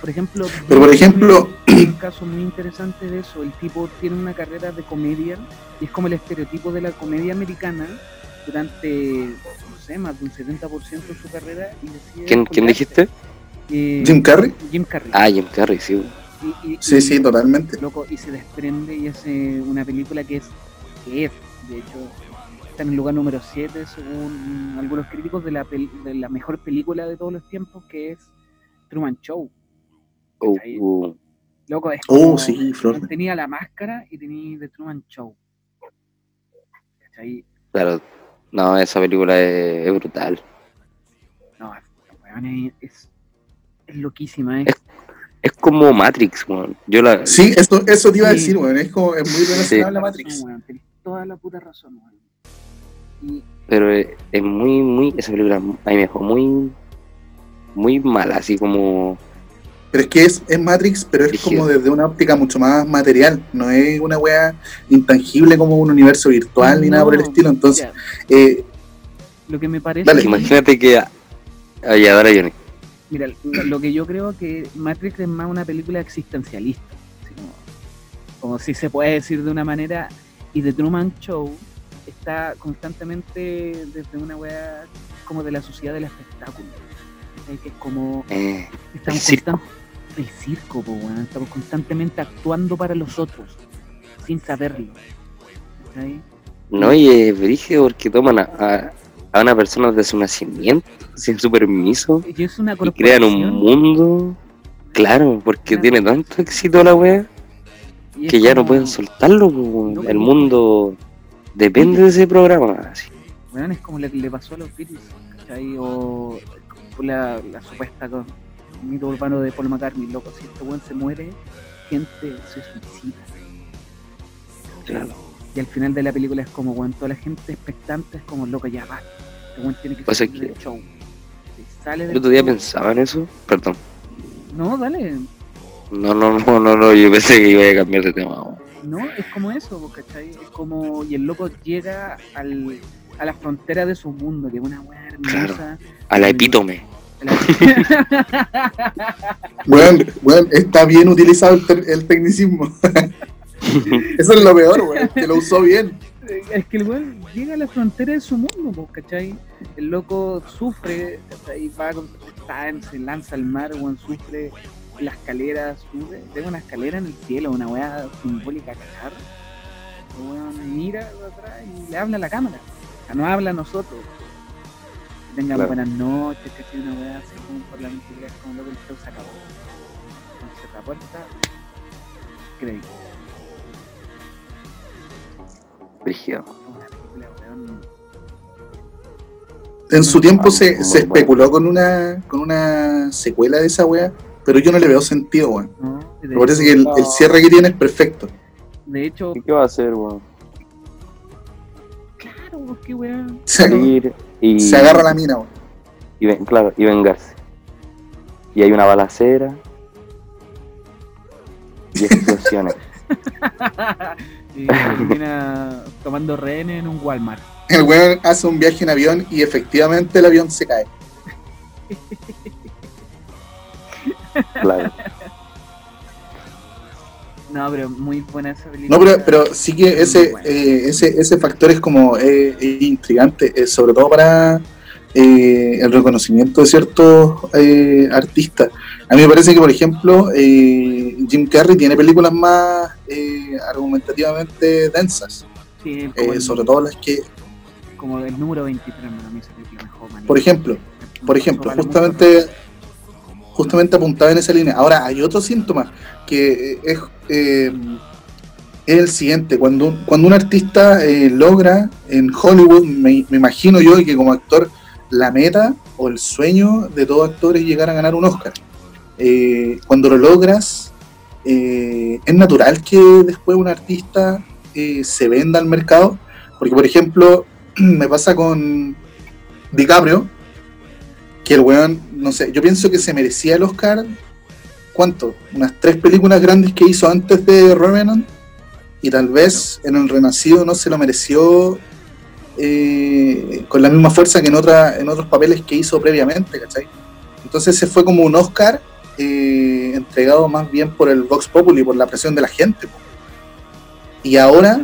Por ejemplo, Pero, por ejemplo- un (clears throat) caso muy interesante de eso. El tipo tiene una carrera de comedia y es como el estereotipo de la comedia americana durante, no sé, más de un 70% de su carrera. Y ¿Quién, ¿quién dijiste? Eh, Jim Carrey. Jim Carrey. Ah, Jim Carrey, sí. Y- y- Sí, y- sí, totalmente. loco, y se desprende y hace una película que es, que es, de hecho, está en el lugar número 7 según algunos críticos de la, pel- de la mejor película de todos los tiempos, que es Truman Show. ¿Cachai? uh, Loco, es Oh, como- sí, Flor. tenía la máscara y tenía The Truman Show. Claro, no, esa película es, es brutal. No, weón, es, es, es loquísima. Es, Es- Es como Matrix, weón. Yo la. Sí, eso, eso te iba a decir, weón. Es, como, es muy relacionable a Matrix. Weón, tenés toda la puta razón, weón. Y Pero es, es muy, muy. Esa película a mí me dejó muy. Muy mala, así como. Pero es que es, es Matrix, pero es Rígido. como desde una óptica mucho más material. No es una wea intangible como un universo virtual ni nada por el estilo. Entonces, eh, lo que me parece. Dale. Imagínate que. Ya, dale, Johnny. Mira, lo que yo creo que Matrix es más una película existencialista. como, como si se puede decir de una manera. Y The Truman Show está constantemente desde una wea como de la sociedad del espectáculo. Que es como. Eh, Estamos El circo. po. Estamos constantemente actuando para los otros, sin saberlo. no, y es brígido porque toman a, a, a una persona desde su nacimiento, (laughs) sin su permiso, Y es una y crean un mundo. Claro, porque Claro. tiene tanto éxito la wea y que ya no pueden soltarlo. No, El mundo depende de ese programa. así. Weón, es como le pasó a los Beatles, ¿cachai? O la, la supuesta co- mito urbano de Paul McCartney, loco, si este weón se muere, gente se suicida. Claro. Y al final de la película es como, weón, toda la gente expectante es como, loco, ya basta. Este weón tiene que salir del show. Si sale del El otro día show- pensaba en eso. Perdón. No, dale. No, no, no, no, no, yo pensé que iba a cambiar de tema. weón. No, es como eso, ¿cachai? Es como, y el loco llega al, a la frontera de su mundo, que es una weá hermosa. A la epítome. (laughs) weón, weón, está bien utilizado el, el tecnicismo. (laughs) Eso es lo peor, weón, que lo usó bien. es que el weón llega a la frontera de su mundo, ¿cachai? El loco sufre, ¿cachai? Va en- se lanza al mar, weón, sufre, la escalera sube, ve una escalera en el cielo, una weá simbólica cachar. El weón mira atrás y le habla a la cámara. No habla a nosotros. Que tengan Claro. buenas noches, que una weá así como por la mentira, es como loco el show se acabó. Entonces la puerta, crédito. Brígido. En su tiempo se, se especuló con una, con una secuela de esa wea, pero yo no le veo sentido, weón. Me parece que el, el cierre que tiene es perfecto. De hecho, ¿Y qué va a hacer, weón? Pues qué weón. Se, Ir y. se agarra la mina, weón. Y ven, claro, y vengarse. Y hay una balacera. Y explosiones. (laughs) (laughs) y termina tomando rehenes en un Walmart. El weón hace un viaje en avión y efectivamente el avión se cae. claro. No, pero muy buena esa película. No, pero, pero sí que ese, eh, ese, ese factor es como eh, intrigante, eh, sobre todo para eh, el reconocimiento de ciertos artistas. A mí me parece que, por ejemplo, Jim Carrey tiene películas más argumentativamente densas, Sí, como, el, sobre todo las que, como el número 23, para mí esa película mejor, por ejemplo, por ejemplo, justamente justamente apuntaba en esa línea. Ahora, hay otro síntoma eh, es el siguiente. Cuando cuando un artista eh, logra en Hollywood, me, imagino yo que como actor, la meta o el sueño de todo actor es llegar a ganar un Oscar. Eh, cuando lo logras, es natural que después un artista se venda al mercado. Porque, por ejemplo, (clears throat) me pasa con DiCaprio, que el weón, no sé, yo pienso que se merecía el Oscar, ¿cuánto? Unas tres películas grandes que hizo antes de Revenant, y tal vez en El Renacido no se lo mereció eh, con la misma fuerza que en, otra, en otros papeles que hizo previamente, ¿cachai? Entonces se fue como un Oscar eh, entregado más bien por el Vox Populi, por la presión de la gente. po. Y ahora,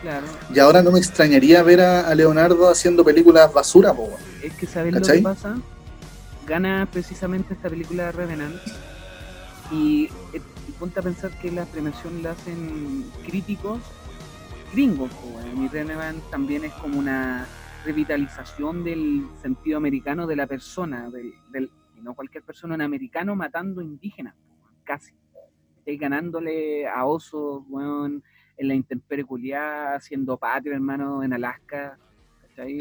claro. Y ahora no me extrañaría ver a, a Leonardo haciendo películas basura, po, es que sabes lo ¿Cachai? que pasa. Gana precisamente esta película Revenant. Y, eh, y ponte a pensar que la premiación la hacen críticos gringos. weón. Y Revenant también es como una revitalización del sentido americano de la persona, del, del- y no cualquier persona, un americano matando indígenas, casi. Ganándole a osos, weón, en la intemperie culiada, haciendo patria, hermano, en Alaska.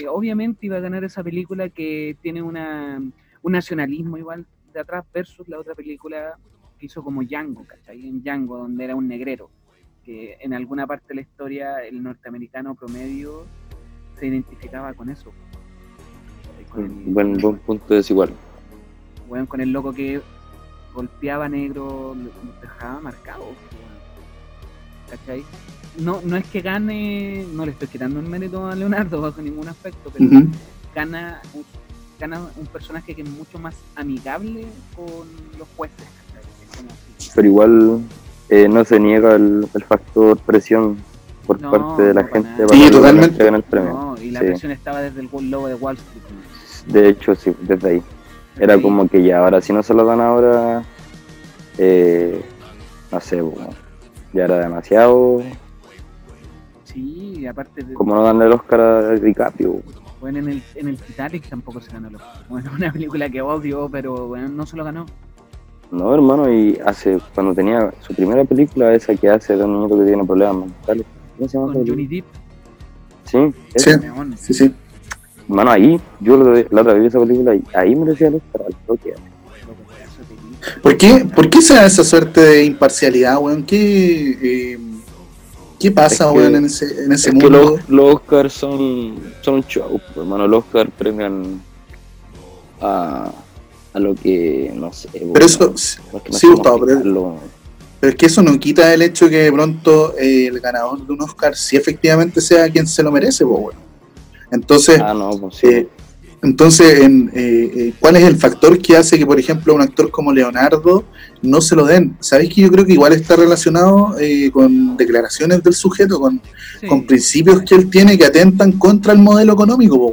Obviamente iba a ganar esa película que tiene una, un nacionalismo igual de atrás versus la otra película que hizo como Django, ¿cachai? En Django, donde era un negrero, que en alguna parte de la historia el norteamericano promedio se identificaba con eso. Con el, Buen, buen punto desigual. weón, con el loco que golpeaba negro, lo dejaba marcado. ¿Cachai? No, no es que gane, no le estoy quitando el mérito a Leonardo bajo ningún aspecto, pero Ujú. gana, un- gana un personaje que es mucho más amigable con los jueces. Es Pero igual eh, no se niega el, el factor presión por No, parte de la no, gente para Sí, totalmente. entreguen el premio. No, y la Sí. presión estaba desde el logo de Wall Street. ¿no? De hecho, sí, desde ahí. Era como que ya, ahora si no se lo dan ahora, eh, no sé, ya era demasiado. Sí, y aparte de, Como no darle el Oscar a DiCaprio. Bueno, en el, en el Titanic tampoco se ganó el Oscar. Bueno, (laughs) una película que odio, pero bueno, no se lo ganó. No, hermano, y hace, cuando tenía su primera película, esa que hace de un niño que tiene problemas mentales. ¿Cómo se llama? Con Johnny? Depp. Sí, Sí. Sí, sí. Hermano, ahí, yo la, la otra vez vi esa película y ahí merecía el Oscar al toque. Loco, pedazo de película. ¿Por qué, ¿Por qué se da esa suerte de imparcialidad, weón? ¿Qué, eh, ¿qué pasa, Es que- weón, en ese, en ese Es que mundo? los, los Oscars son, son un show, pues, hermano. Los Oscars premian a, a lo que, no sé. Pero bueno, eso, que sí, Gustavo, pero- pero es que eso no quita el hecho que de pronto eh, el ganador de un Oscar sí efectivamente sea quien se lo merece, pues, weón. Entonces, Ah, no, pues sí. Eh, entonces, en, eh, eh, ¿cuál es el factor que hace que, por ejemplo, un actor como Leonardo no se lo den? ¿Sabéis que yo creo que igual está relacionado eh, con declaraciones del sujeto, con, Sí. con principios que él tiene que atentan contra el modelo económico?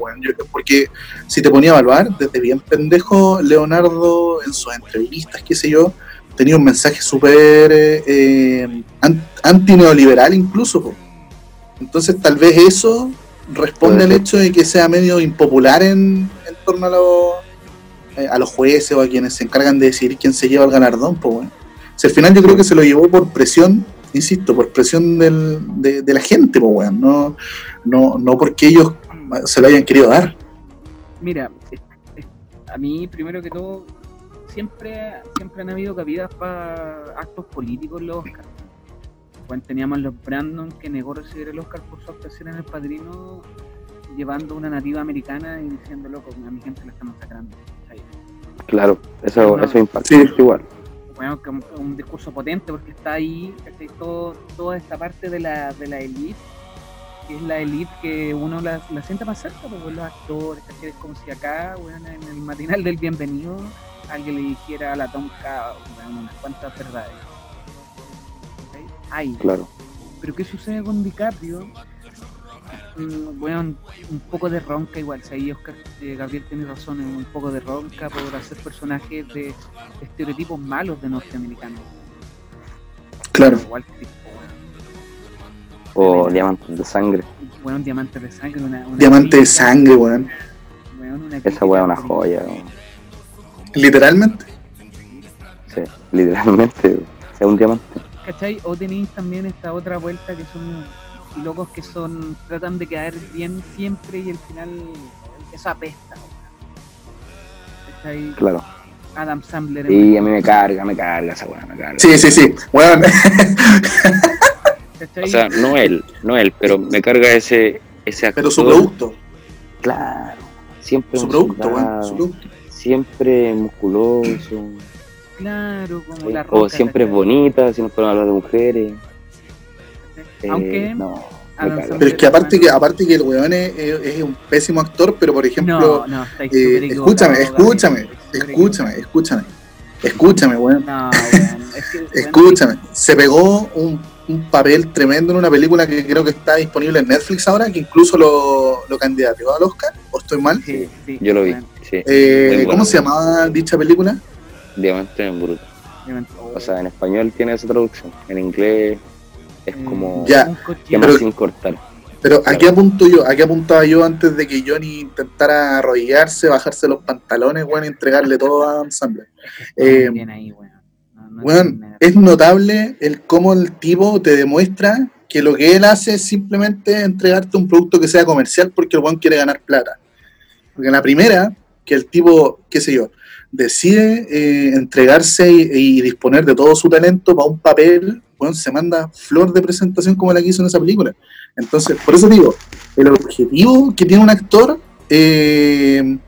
porque si te ponía a evaluar, desde bien pendejo, Leonardo en sus entrevistas, qué sé yo, tenía un mensaje súper eh, eh, antineoliberal incluso. Entonces, tal vez eso responde al hecho de que sea medio impopular en, en torno a, los eh, a los jueces o a quienes se encargan de decidir quién se lleva el galardón. Pues, bueno. Si al final yo creo que se lo llevó por presión, insisto, por presión del, de, de la gente, pues, weón, no, no, no porque ellos se lo hayan querido dar. Mira, a mí primero que todo, siempre, siempre han habido cabidas para actos políticos en los Oscars. Cuando teníamos los Brandon que negó recibir el Oscar por su actuación en El Padrino, llevando una nativa americana y diciendo, loco, a mi gente la están masacrando. ¿cachai? Claro, eso, No. eso impacta Sí. igual. Bueno, que un, un discurso potente porque está ahí, ¿cachai? Todo, toda esta parte de la, de la elite, que es la elite que uno la, la sienta más cerca, pues los actores, ¿cachai? Es como si acá, bueno, en el matinal del bienvenido, alguien le dijera a la tonca bueno, unas cuantas verdades. Ahí. Claro. Pero ¿qué sucede con DiCaprio? Mm, Bueno, un poco de ronca igual, si ahí Oscar, eh, Gabriel tiene razón, es un poco de ronca por hacer personajes de estereotipos malos de norteamericanos. Claro. Igual que, O diamantes de sangre. bueno, diamante de sangre, una, una Diamante de sangre, weón. weón, una Esa weá es una joya. weón. Literalmente. Sí, literalmente. (laughs) Es un diamante. ¿Cachai? O tenéis también esta otra vuelta que son locos que son tratan de quedar bien siempre y al final eso apesta. ¿Cachai? Claro. Adam Sandler. en- Y a mí me carga, me carga esa weá, me carga. Sí, sí, sí. (laughs) ¿cachai? O sea, no él, no él, pero me carga ese, ese actor. Pero su producto. Claro. Siempre Su producto, Su producto. Siempre musculoso. Claro, como ¿sí? la O roca, siempre es bonita, si no podemos hablar de mujeres. Eh, Aunque no, carga. Sandler- Pero es que aparte que, aparte que el weón es, un pésimo actor, pero por ejemplo, no, no, eh, escúchame, escúchame, escúchame, escúchame, escúchame, weón. No, weón, es que, weón, Escúchame, se pegó un, un papel tremendo en una película que creo que está disponible en Netflix ahora, que incluso lo, lo candidateó al Oscar, o estoy mal. Sí, sí, Yo lo vi, sí. Eh, bueno. ¿Cómo se llamaba dicha película? Diamante en bruto. weón. O sea, en español tiene esa traducción. En inglés es Eh, como Ya, pero- sin cortar. Pero ¿a qué apunto yo? ¿A qué apuntaba yo antes de que Johnny intentara arrodillarse, bajarse los pantalones, weón, y entregarle todo a Adam Sandler? Eh, ahí, weón. No, es notable el cómo el tipo te demuestra que lo que él hace es simplemente entregarte un producto que sea comercial porque el weón quiere ganar plata. Porque la primera, que el tipo, qué sé yo, decide eh, entregarse y, y disponer de todo su talento para un papel, bueno, se manda flor de presentación como la que hizo en esa película. Entonces, por eso digo, el objetivo que tiene un actor eh,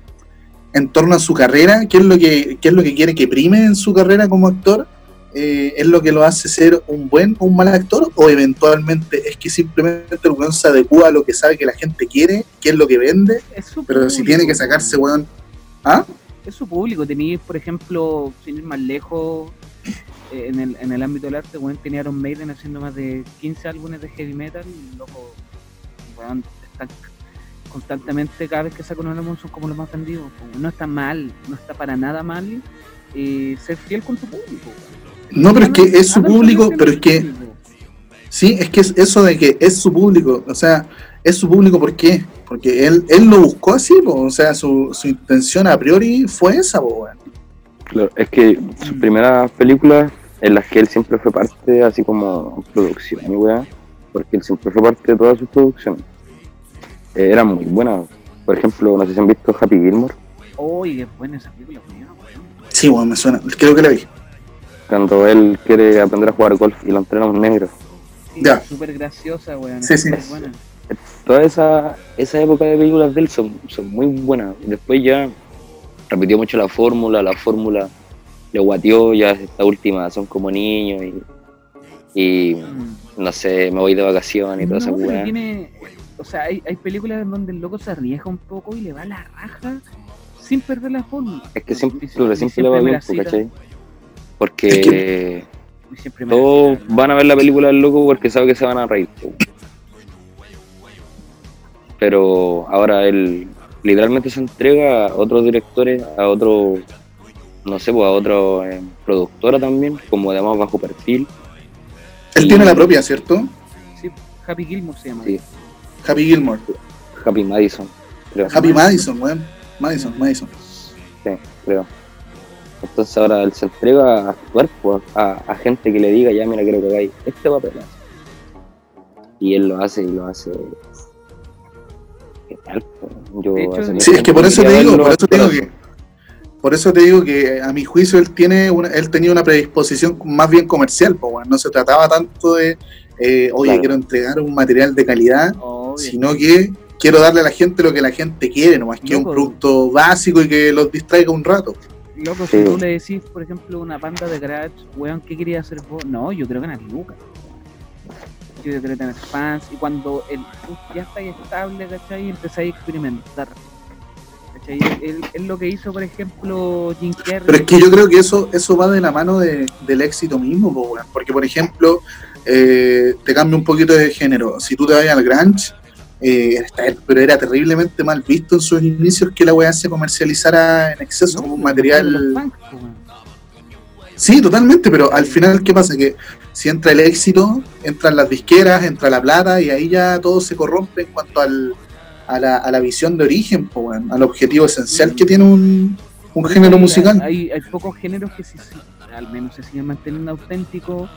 en torno a su carrera, qué es lo que, qué es lo que quiere que prime en su carrera como actor, eh, es lo que lo hace ser un buen o un mal actor, o eventualmente es que simplemente el weón se adecua a lo que sabe que la gente quiere, qué es lo que vende, pero si tiene que sacarse, weón. ¿Ah? Es su público. Tenéis, por ejemplo, sin ir más lejos, eh, en, el, en el ámbito del arte, weón, tenía Iron Maiden haciendo más de 15 álbumes de heavy metal. Y loco, están constantemente, cada vez que sacan un álbum, son como los más vendidos. No está mal, no está para nada mal eh, ser fiel con tu público. No, pero es que es su público, pero es que. Sí, es que es eso de que es su público, o sea, es su público ¿por qué? Porque él, él lo buscó así, po, o sea, su, su intención a priori fue esa, po, weón. Claro, es que sus primeras películas en las que él siempre fue parte, así como producción, weá, porque él siempre fue parte de todas sus producciones, eh, eran muy buenas. Por ejemplo, no sé si han visto Happy Gilmore, Oye, qué buena esa película, weón. Sí, weón, me suena, creo que la vi. cuando él quiere aprender a jugar golf y lo entrena a un negro. Sí, Ya. Súper graciosa, weón. Sí, sí. buena. Toda esa, esa época de películas de él son, son muy buenas. Después ya repitió mucho la fórmula, la fórmula le guateó, ya esta última son como niños y, y Mm. no sé, me voy de vacaciones y toda esa weá. tiene, o sea, hay, hay películas en donde el loco se arriesga un poco y le va a la raja sin perder la fórmula. Es que siempre, siempre- siempre, le va bien. Porque todos van a ver la película del loco porque saben que se van a reír. Pero ahora él literalmente se entrega a otros directores, a otro, no sé, pues a otro eh, productora también, como de más bajo perfil. Él Y- tiene la propia, ¿cierto? Sí, Happy Gilmore se llama. Sí. Happy Gilmore. Happy Madison, creo. Happy Madison, weón. Madison, Madison. Sí, creo. Entonces ahora él se entrega a actuar pues, a, a gente que le diga, ya mira, quiero que hagáis este papel. Y él lo hace y lo hace. Pues? Yo hecho, Sí, es que por eso te digo, por eso te digo que por eso te digo que a mi juicio él tiene una, él tenía una predisposición más bien comercial, po, weón. no se trataba tanto de eh, oye, Claro. quiero entregar un material de calidad, Obvio. sino que quiero darle a la gente lo que la gente quiere, nomás que un producto básico y que los distraiga un rato. Loco, Sí. si tú le decís, por ejemplo, una banda de garage, weón, ¿qué quería hacer vos? No, yo creo que ganar lucas. Yo quiero tener fans y cuando el ya está estable, ¿cachai? Empezáis a experimentar. ¿Cachai? Es lo que hizo, por ejemplo, Jim Carrey. Pero es que yo creo que eso, eso va de la mano de- del éxito mismo, porque por ejemplo, eh, te cambia un poquito de género. Si tú te vas al grunge, eh, pero era terriblemente mal visto en sus inicios que la weá se comercializara en exceso No, como un material. Sí, totalmente, pero al final, ¿qué pasa? Que si entra el éxito, entran las disqueras, entra la plata y ahí ya todo se corrompe en cuanto al, a, la, a la visión de origen, po, al objetivo esencial que tiene un, un género hay- musical. Hay, hay pocos géneros que sí, sí, al menos se siguen manteniendo auténticos,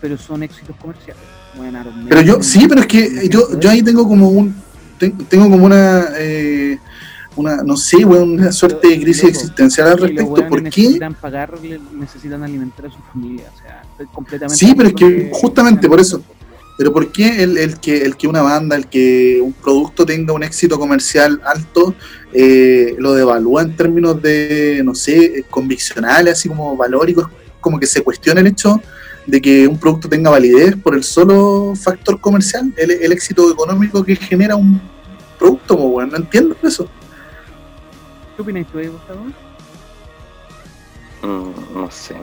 pero son éxitos comerciales. Bueno, Pero yo, sí, pero es que yo, yo ahí tengo como un, ten- tengo como una, eh, una, no sé, weón, una suerte de crisis Loco, existencial al respecto. ¿Por qué? necesitan pagarle, necesitan alimentar a su familia. O sea, completamente. Sí, pero es que justamente por eso. Pero ¿por qué el, el que, el que una banda, el que un producto tenga un éxito comercial alto, eh, lo devalúa en términos de, no sé, conviccionales, así como valóricos? Como que se cuestiona el hecho de que un producto tenga validez por el solo factor comercial, el, el éxito económico que genera un producto, pues, bueno, no entiendo eso. ¿Qué opinas tú, Gustavo? Mm, no sé.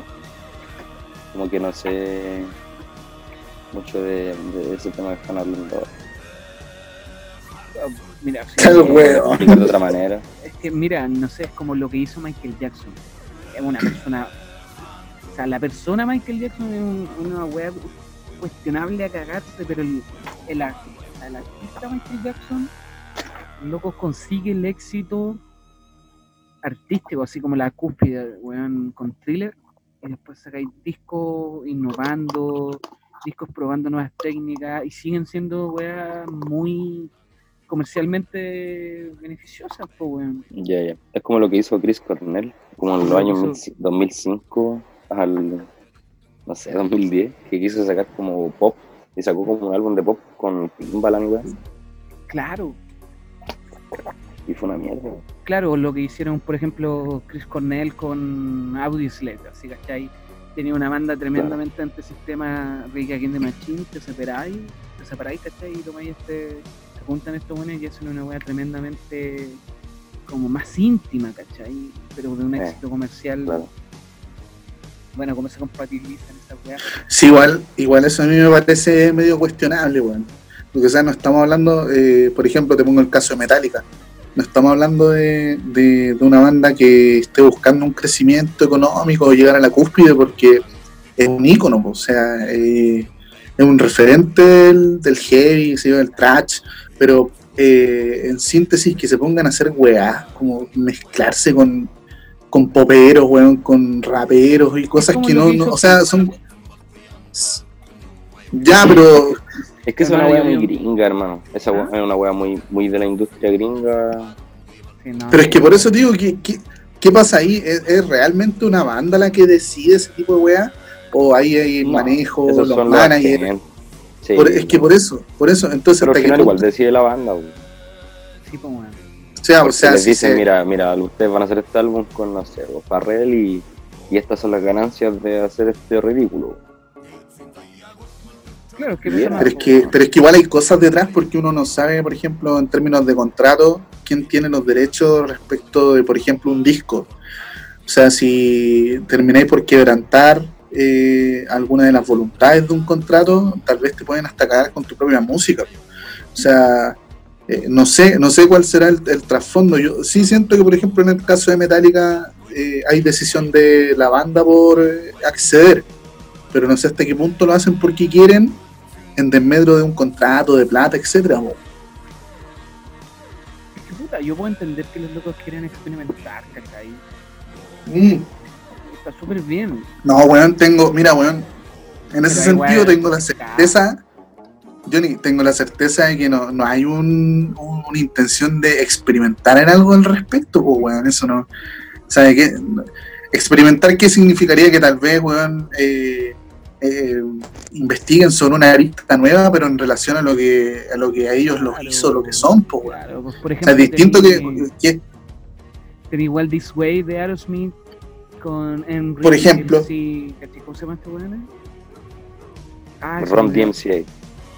Como que no sé mucho de, de ese tema que están hablando. Ah, Mira, (laughs) Qué eh, huevo. De otra manera. (laughs) es que mira, no sé, es como lo que hizo Michael Jackson. Es una persona. O sea, la persona Michael Jackson es un- una web cuestionable a cagarse, pero el, el, el artista Michael Jackson, loco, consigue el éxito artístico, así como la cúspide, weón, con thriller, y después sacáis discos innovando, discos probando nuevas técnicas, y siguen siendo, weón, muy comercialmente beneficiosas, pues, weón. Ya, ya. Es como lo que hizo Chris Cornell, como en los Lo años hizo- 2005 al, no sé, 2010, que quiso sacar como pop y sacó como un álbum de pop con Timbaland, weón, Claro, y fue una mierda. claro, lo que hicieron, por ejemplo, Chris Cornell con Audioslave, así, ¿cachai? Tenía una banda tremendamente antisistema Rick Against the Machine, te separáis, te separáis, ¿cachai? Y tomáis este, se juntan estos buenos y hacen una weá tremendamente como más íntima, ¿cachai? Pero de un Eh, éxito comercial, Claro. bueno, como se compatibilizan esas weas. Sí, igual, igual eso a mí me parece medio cuestionable, weón. Porque, o sea, no estamos hablando, eh, por ejemplo, te pongo el caso de Metallica. No estamos hablando de, de- de una banda que esté buscando un crecimiento económico o llegar a la cúspide porque es un ícono, o sea, eh, es un referente del, del heavy, del trash, pero eh, en síntesis que se pongan a hacer weá, como mezclarse con, con poperos, weón, con raperos y cosas que no, no- o sea, son... Ya, pero Es que es una wea muy gringa, hermano. Esa wea ¿Ah? es una wea muy, muy de la industria gringa. Sí, no, Pero es que por eso digo, ¿qué, qué, qué pasa ahí? ¿Es, es realmente una banda la que decide ese tipo de weá? ¿O ahí hay No, manejo, los managers? agentes. Sí. Por- es que por eso, por eso, entonces Pero al hasta que final tú- igual decide la banda, weón. sí, pues, weón. o sea, o sea, les si dicen, se- mira, mira, ustedes van a hacer este álbum con, no sé, Farrell y, y estas son las ganancias de hacer este ridículo. Claro, que Bien, pero es que, pero es que igual hay cosas detrás porque uno no sabe, por ejemplo, en términos de contrato, quién tiene los derechos respecto de, por ejemplo, un disco. O sea, si termináis por quebrantar eh, alguna de las voluntades de un contrato, tal vez te pueden hasta cagar con tu propia música. O sea, eh, no sé, no sé cuál será el, el trasfondo. Yo sí siento que, por ejemplo, en el caso de Metallica eh, hay decisión de la banda por eh, acceder, pero no sé hasta qué punto lo hacen porque quieren en desmedro de un contrato de plata, etcétera. es que, puta, yo puedo entender que los locos quieren experimentar, ¿cachai? Mm. Está súper bien. No, weón, tengo, mira, weón, en ese sentido igual, tengo la certeza, Johnny, tengo la certeza de que no, no hay un, un- una intención de experimentar en algo al respecto, pues, weón, eso no, ¿sabe qué? Experimentar, ¿qué significaría que tal vez, weón, eh, eh, investiguen sobre una arista nueva, pero en relación a lo que a lo que a ellos los Claro. hizo, lo que son, pues. Claro, pues, por O ejemplo, sea, es distinto que, que tení igual This Way de Aerosmith con Enrique Por ejemplo. ¿cachai? ¿Cómo se llama este weón? Ah, Ron. DMCA.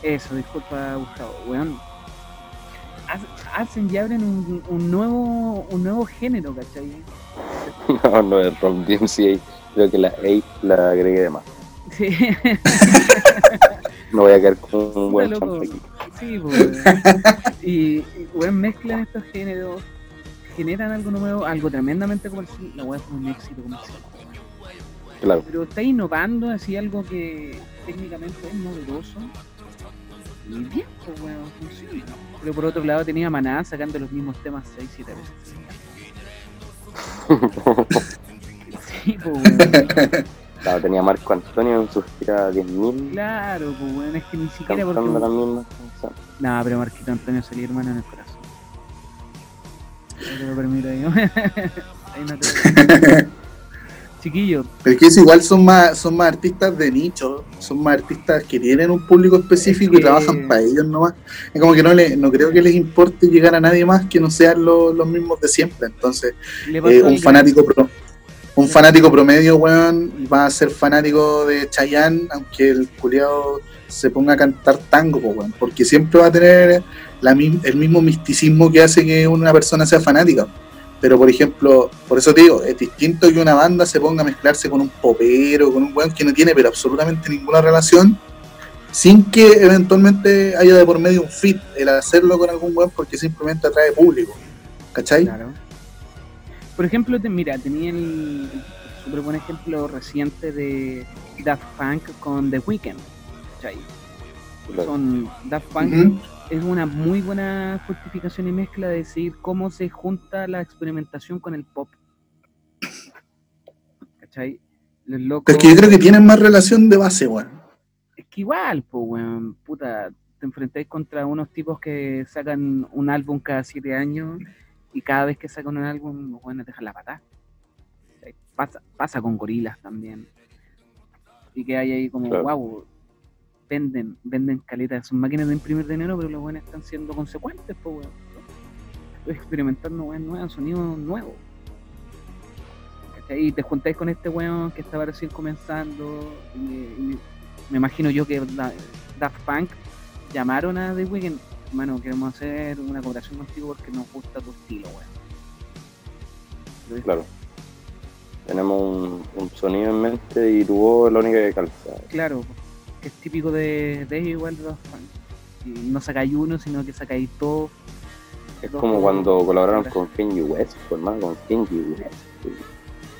Eso, disculpa, Gustavo, weón. Hac- Hacen y abren un, un nuevo un nuevo género, ¿cachai? (laughs) No, no es Ron DMCA. Creo que la A la agregué de más. Sí, (laughs) No voy a quedar con un buen aquí. sí, pues. Y, y mezclan estos géneros, generan algo nuevo, algo tremendamente comercial. La weá es un éxito comercial. Claro. Pero está innovando así algo que técnicamente es novedoso. Y bien, pues weón, funciona. Pero por otro lado tenía Maná sacando los mismos temas 6, 7 veces. (laughs) Sí, pues weón. (laughs) Claro, tenía Marco Antonio en sus giras 10.000 Claro, pues weón, es que ni siquiera porque. mismas canciones. No, pero Marquito Antonio salía hermano en el corazón. (laughs) No te lo permito ahí. ahí no te lo Chiquillo, Pero es que eso igual son más, son más artistas de nicho, son más artistas que tienen un público específico Es y trabajan para ellos nomás. Es como que no le, no creo que les importe llegar a nadie más que no sean los, los mismos de siempre. Entonces, eh, un fanático pro, un fanático promedio, weón, va a ser fanático de Chayanne, aunque el culiado se ponga a cantar tango, weón, porque siempre va a tener el mismo misticismo que hace que una persona sea fanática. Pero, por ejemplo, por eso te digo, es distinto que una banda se ponga a mezclarse con un popero, con un weón que no tiene pero absolutamente ninguna relación, sin que eventualmente haya de por medio un fit, el hacerlo con algún weón porque simplemente atrae público. ¿Cachai? Claro. Por ejemplo, te- mira, tenía el, el súper buen ejemplo reciente de Daft Punk con The Weeknd. ¿cachai? Claro. Son Daft Punk es una muy buena justificación y mezcla de decir cómo se junta la experimentación con el pop. ¿Cachai? Los locos, Pero es que yo creo que tienen más relación de base, weón. es que igual, pues, weón, puta, te enfrentáis contra unos tipos que sacan un álbum cada siete años y cada vez que sacan un álbum, los buenos dejan la patada. Pasa, pasa con gorilas también. Y que hay ahí como, Claro. wow, venden, venden caletas, son máquinas de imprimir dinero, pero los buenos están siendo consecuentes, pues, weón. Estoy experimentando weón nuevos, sonidos nuevos. ¿Cachai? Y te juntáis con este weón que estaba recién comenzando. Y, y me imagino yo que Da- Daft Punk llamaron a The Weeknd. Hermano, queremos hacer una colaboración contigo porque nos gusta tu estilo, weón. Claro. Tenemos un, un sonido en mente y tu voz es la única que calza. Claro, que es típico de, de ellos igual de Daft Punk. Y no sacáis uno, sino que sacáis dos. Es Dos como cuando colaboraron con Kanye West, pues, hermano, con Kanye West.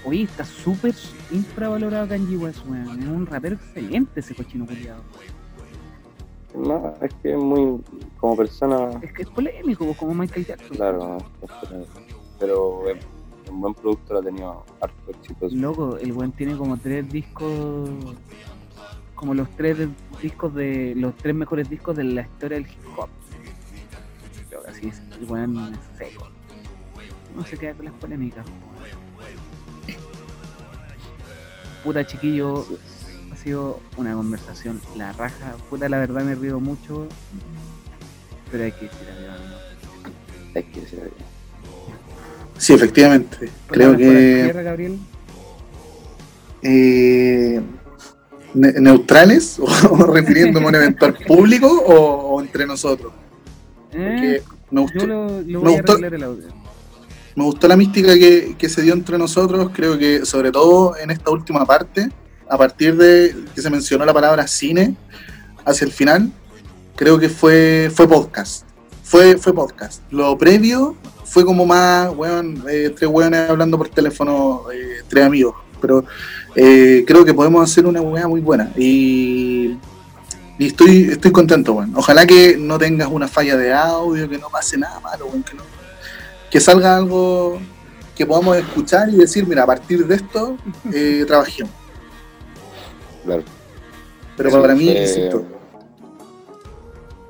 Oye, está súper infravalorado Kanye West, weón. Es un rapero excelente ese cochino culiado. No, es que es muy, como persona, Es que es polémico, pues, como Michael Jackson. claro, pero un buen producto lo ha tenido harto éxito. Loco, el weón tiene como tres discos, como los tres discos de los tres mejores discos de la historia del hip hop. Creo que así es, el es seco. No se queda con las polémicas. Puta chiquillo, sido una conversación la raja. Puta, la verdad me río mucho, pero hay que decir adiós. ¿no? Hay que decir algo. Sí, efectivamente. Creo que cierre, Gabriel. eh, ne- neutrales (laughs) o refiriéndome a un eventual público o, o entre nosotros. Eh, me yo gustó, lo, lo me voy a gustó- arreglar el audio. me gustó la mística que, que se dio entre nosotros. Creo que sobre todo en esta última parte, a partir de que se mencionó la palabra cine hacia el final, creo que fue, fue podcast. Fue, fue podcast. Lo previo fue como más, weón, eh, tres weones hablando por teléfono, eh, tres amigos. Pero eh, creo que podemos hacer una weá muy buena. Y, y estoy, estoy contento, weón. Ojalá que no tengas una falla de audio, que no pase nada malo, weón. Que, no- que salga algo que podamos escuchar y decir, mira, a partir de esto, (laughs) eh, trabajemos. Claro. Pero para mí, fue insisto.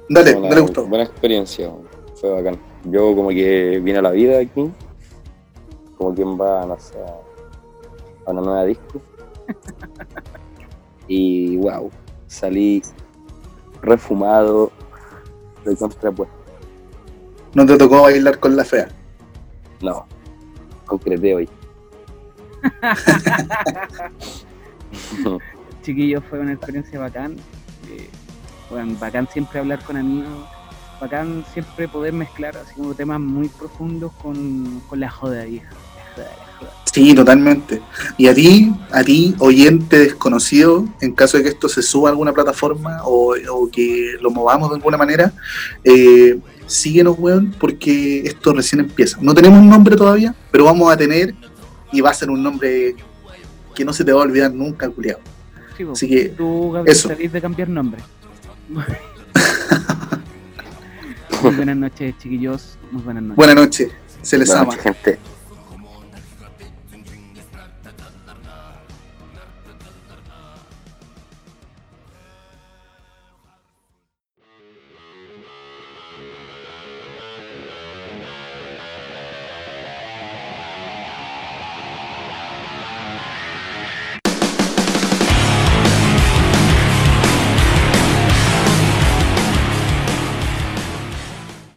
Dale, una dale gusto. Buena experiencia, fue bacán. Yo como que vine a la vida aquí, como quien va, no sé, a una nueva disco. (laughs) y wow, salí refumado, de contrapuesto. No te tocó bailar con la fea. No, concreté hoy. (laughs) (laughs) Chiquillos, fue una experiencia bacán. Eh, bacán siempre hablar con amigos. Bacán siempre poder mezclar así como temas muy profundos con, la joda. Sí, totalmente. Y a ti, a ti, oyente desconocido, en caso de que esto se suba a alguna plataforma o, o que lo movamos de alguna manera, eh, síguenos, weón, porque esto recién empieza. No tenemos un nombre todavía, pero vamos a tener y va a ser un nombre que no se te va a olvidar nunca, culiado. Sí, vos. Así que, Tú, Gabriel, eso. salís de cambiar nombre. (laughs) Muy buenas noches, chiquillos. Muy buenas noches. buena noche. Se les Buenas ama. noches, gente.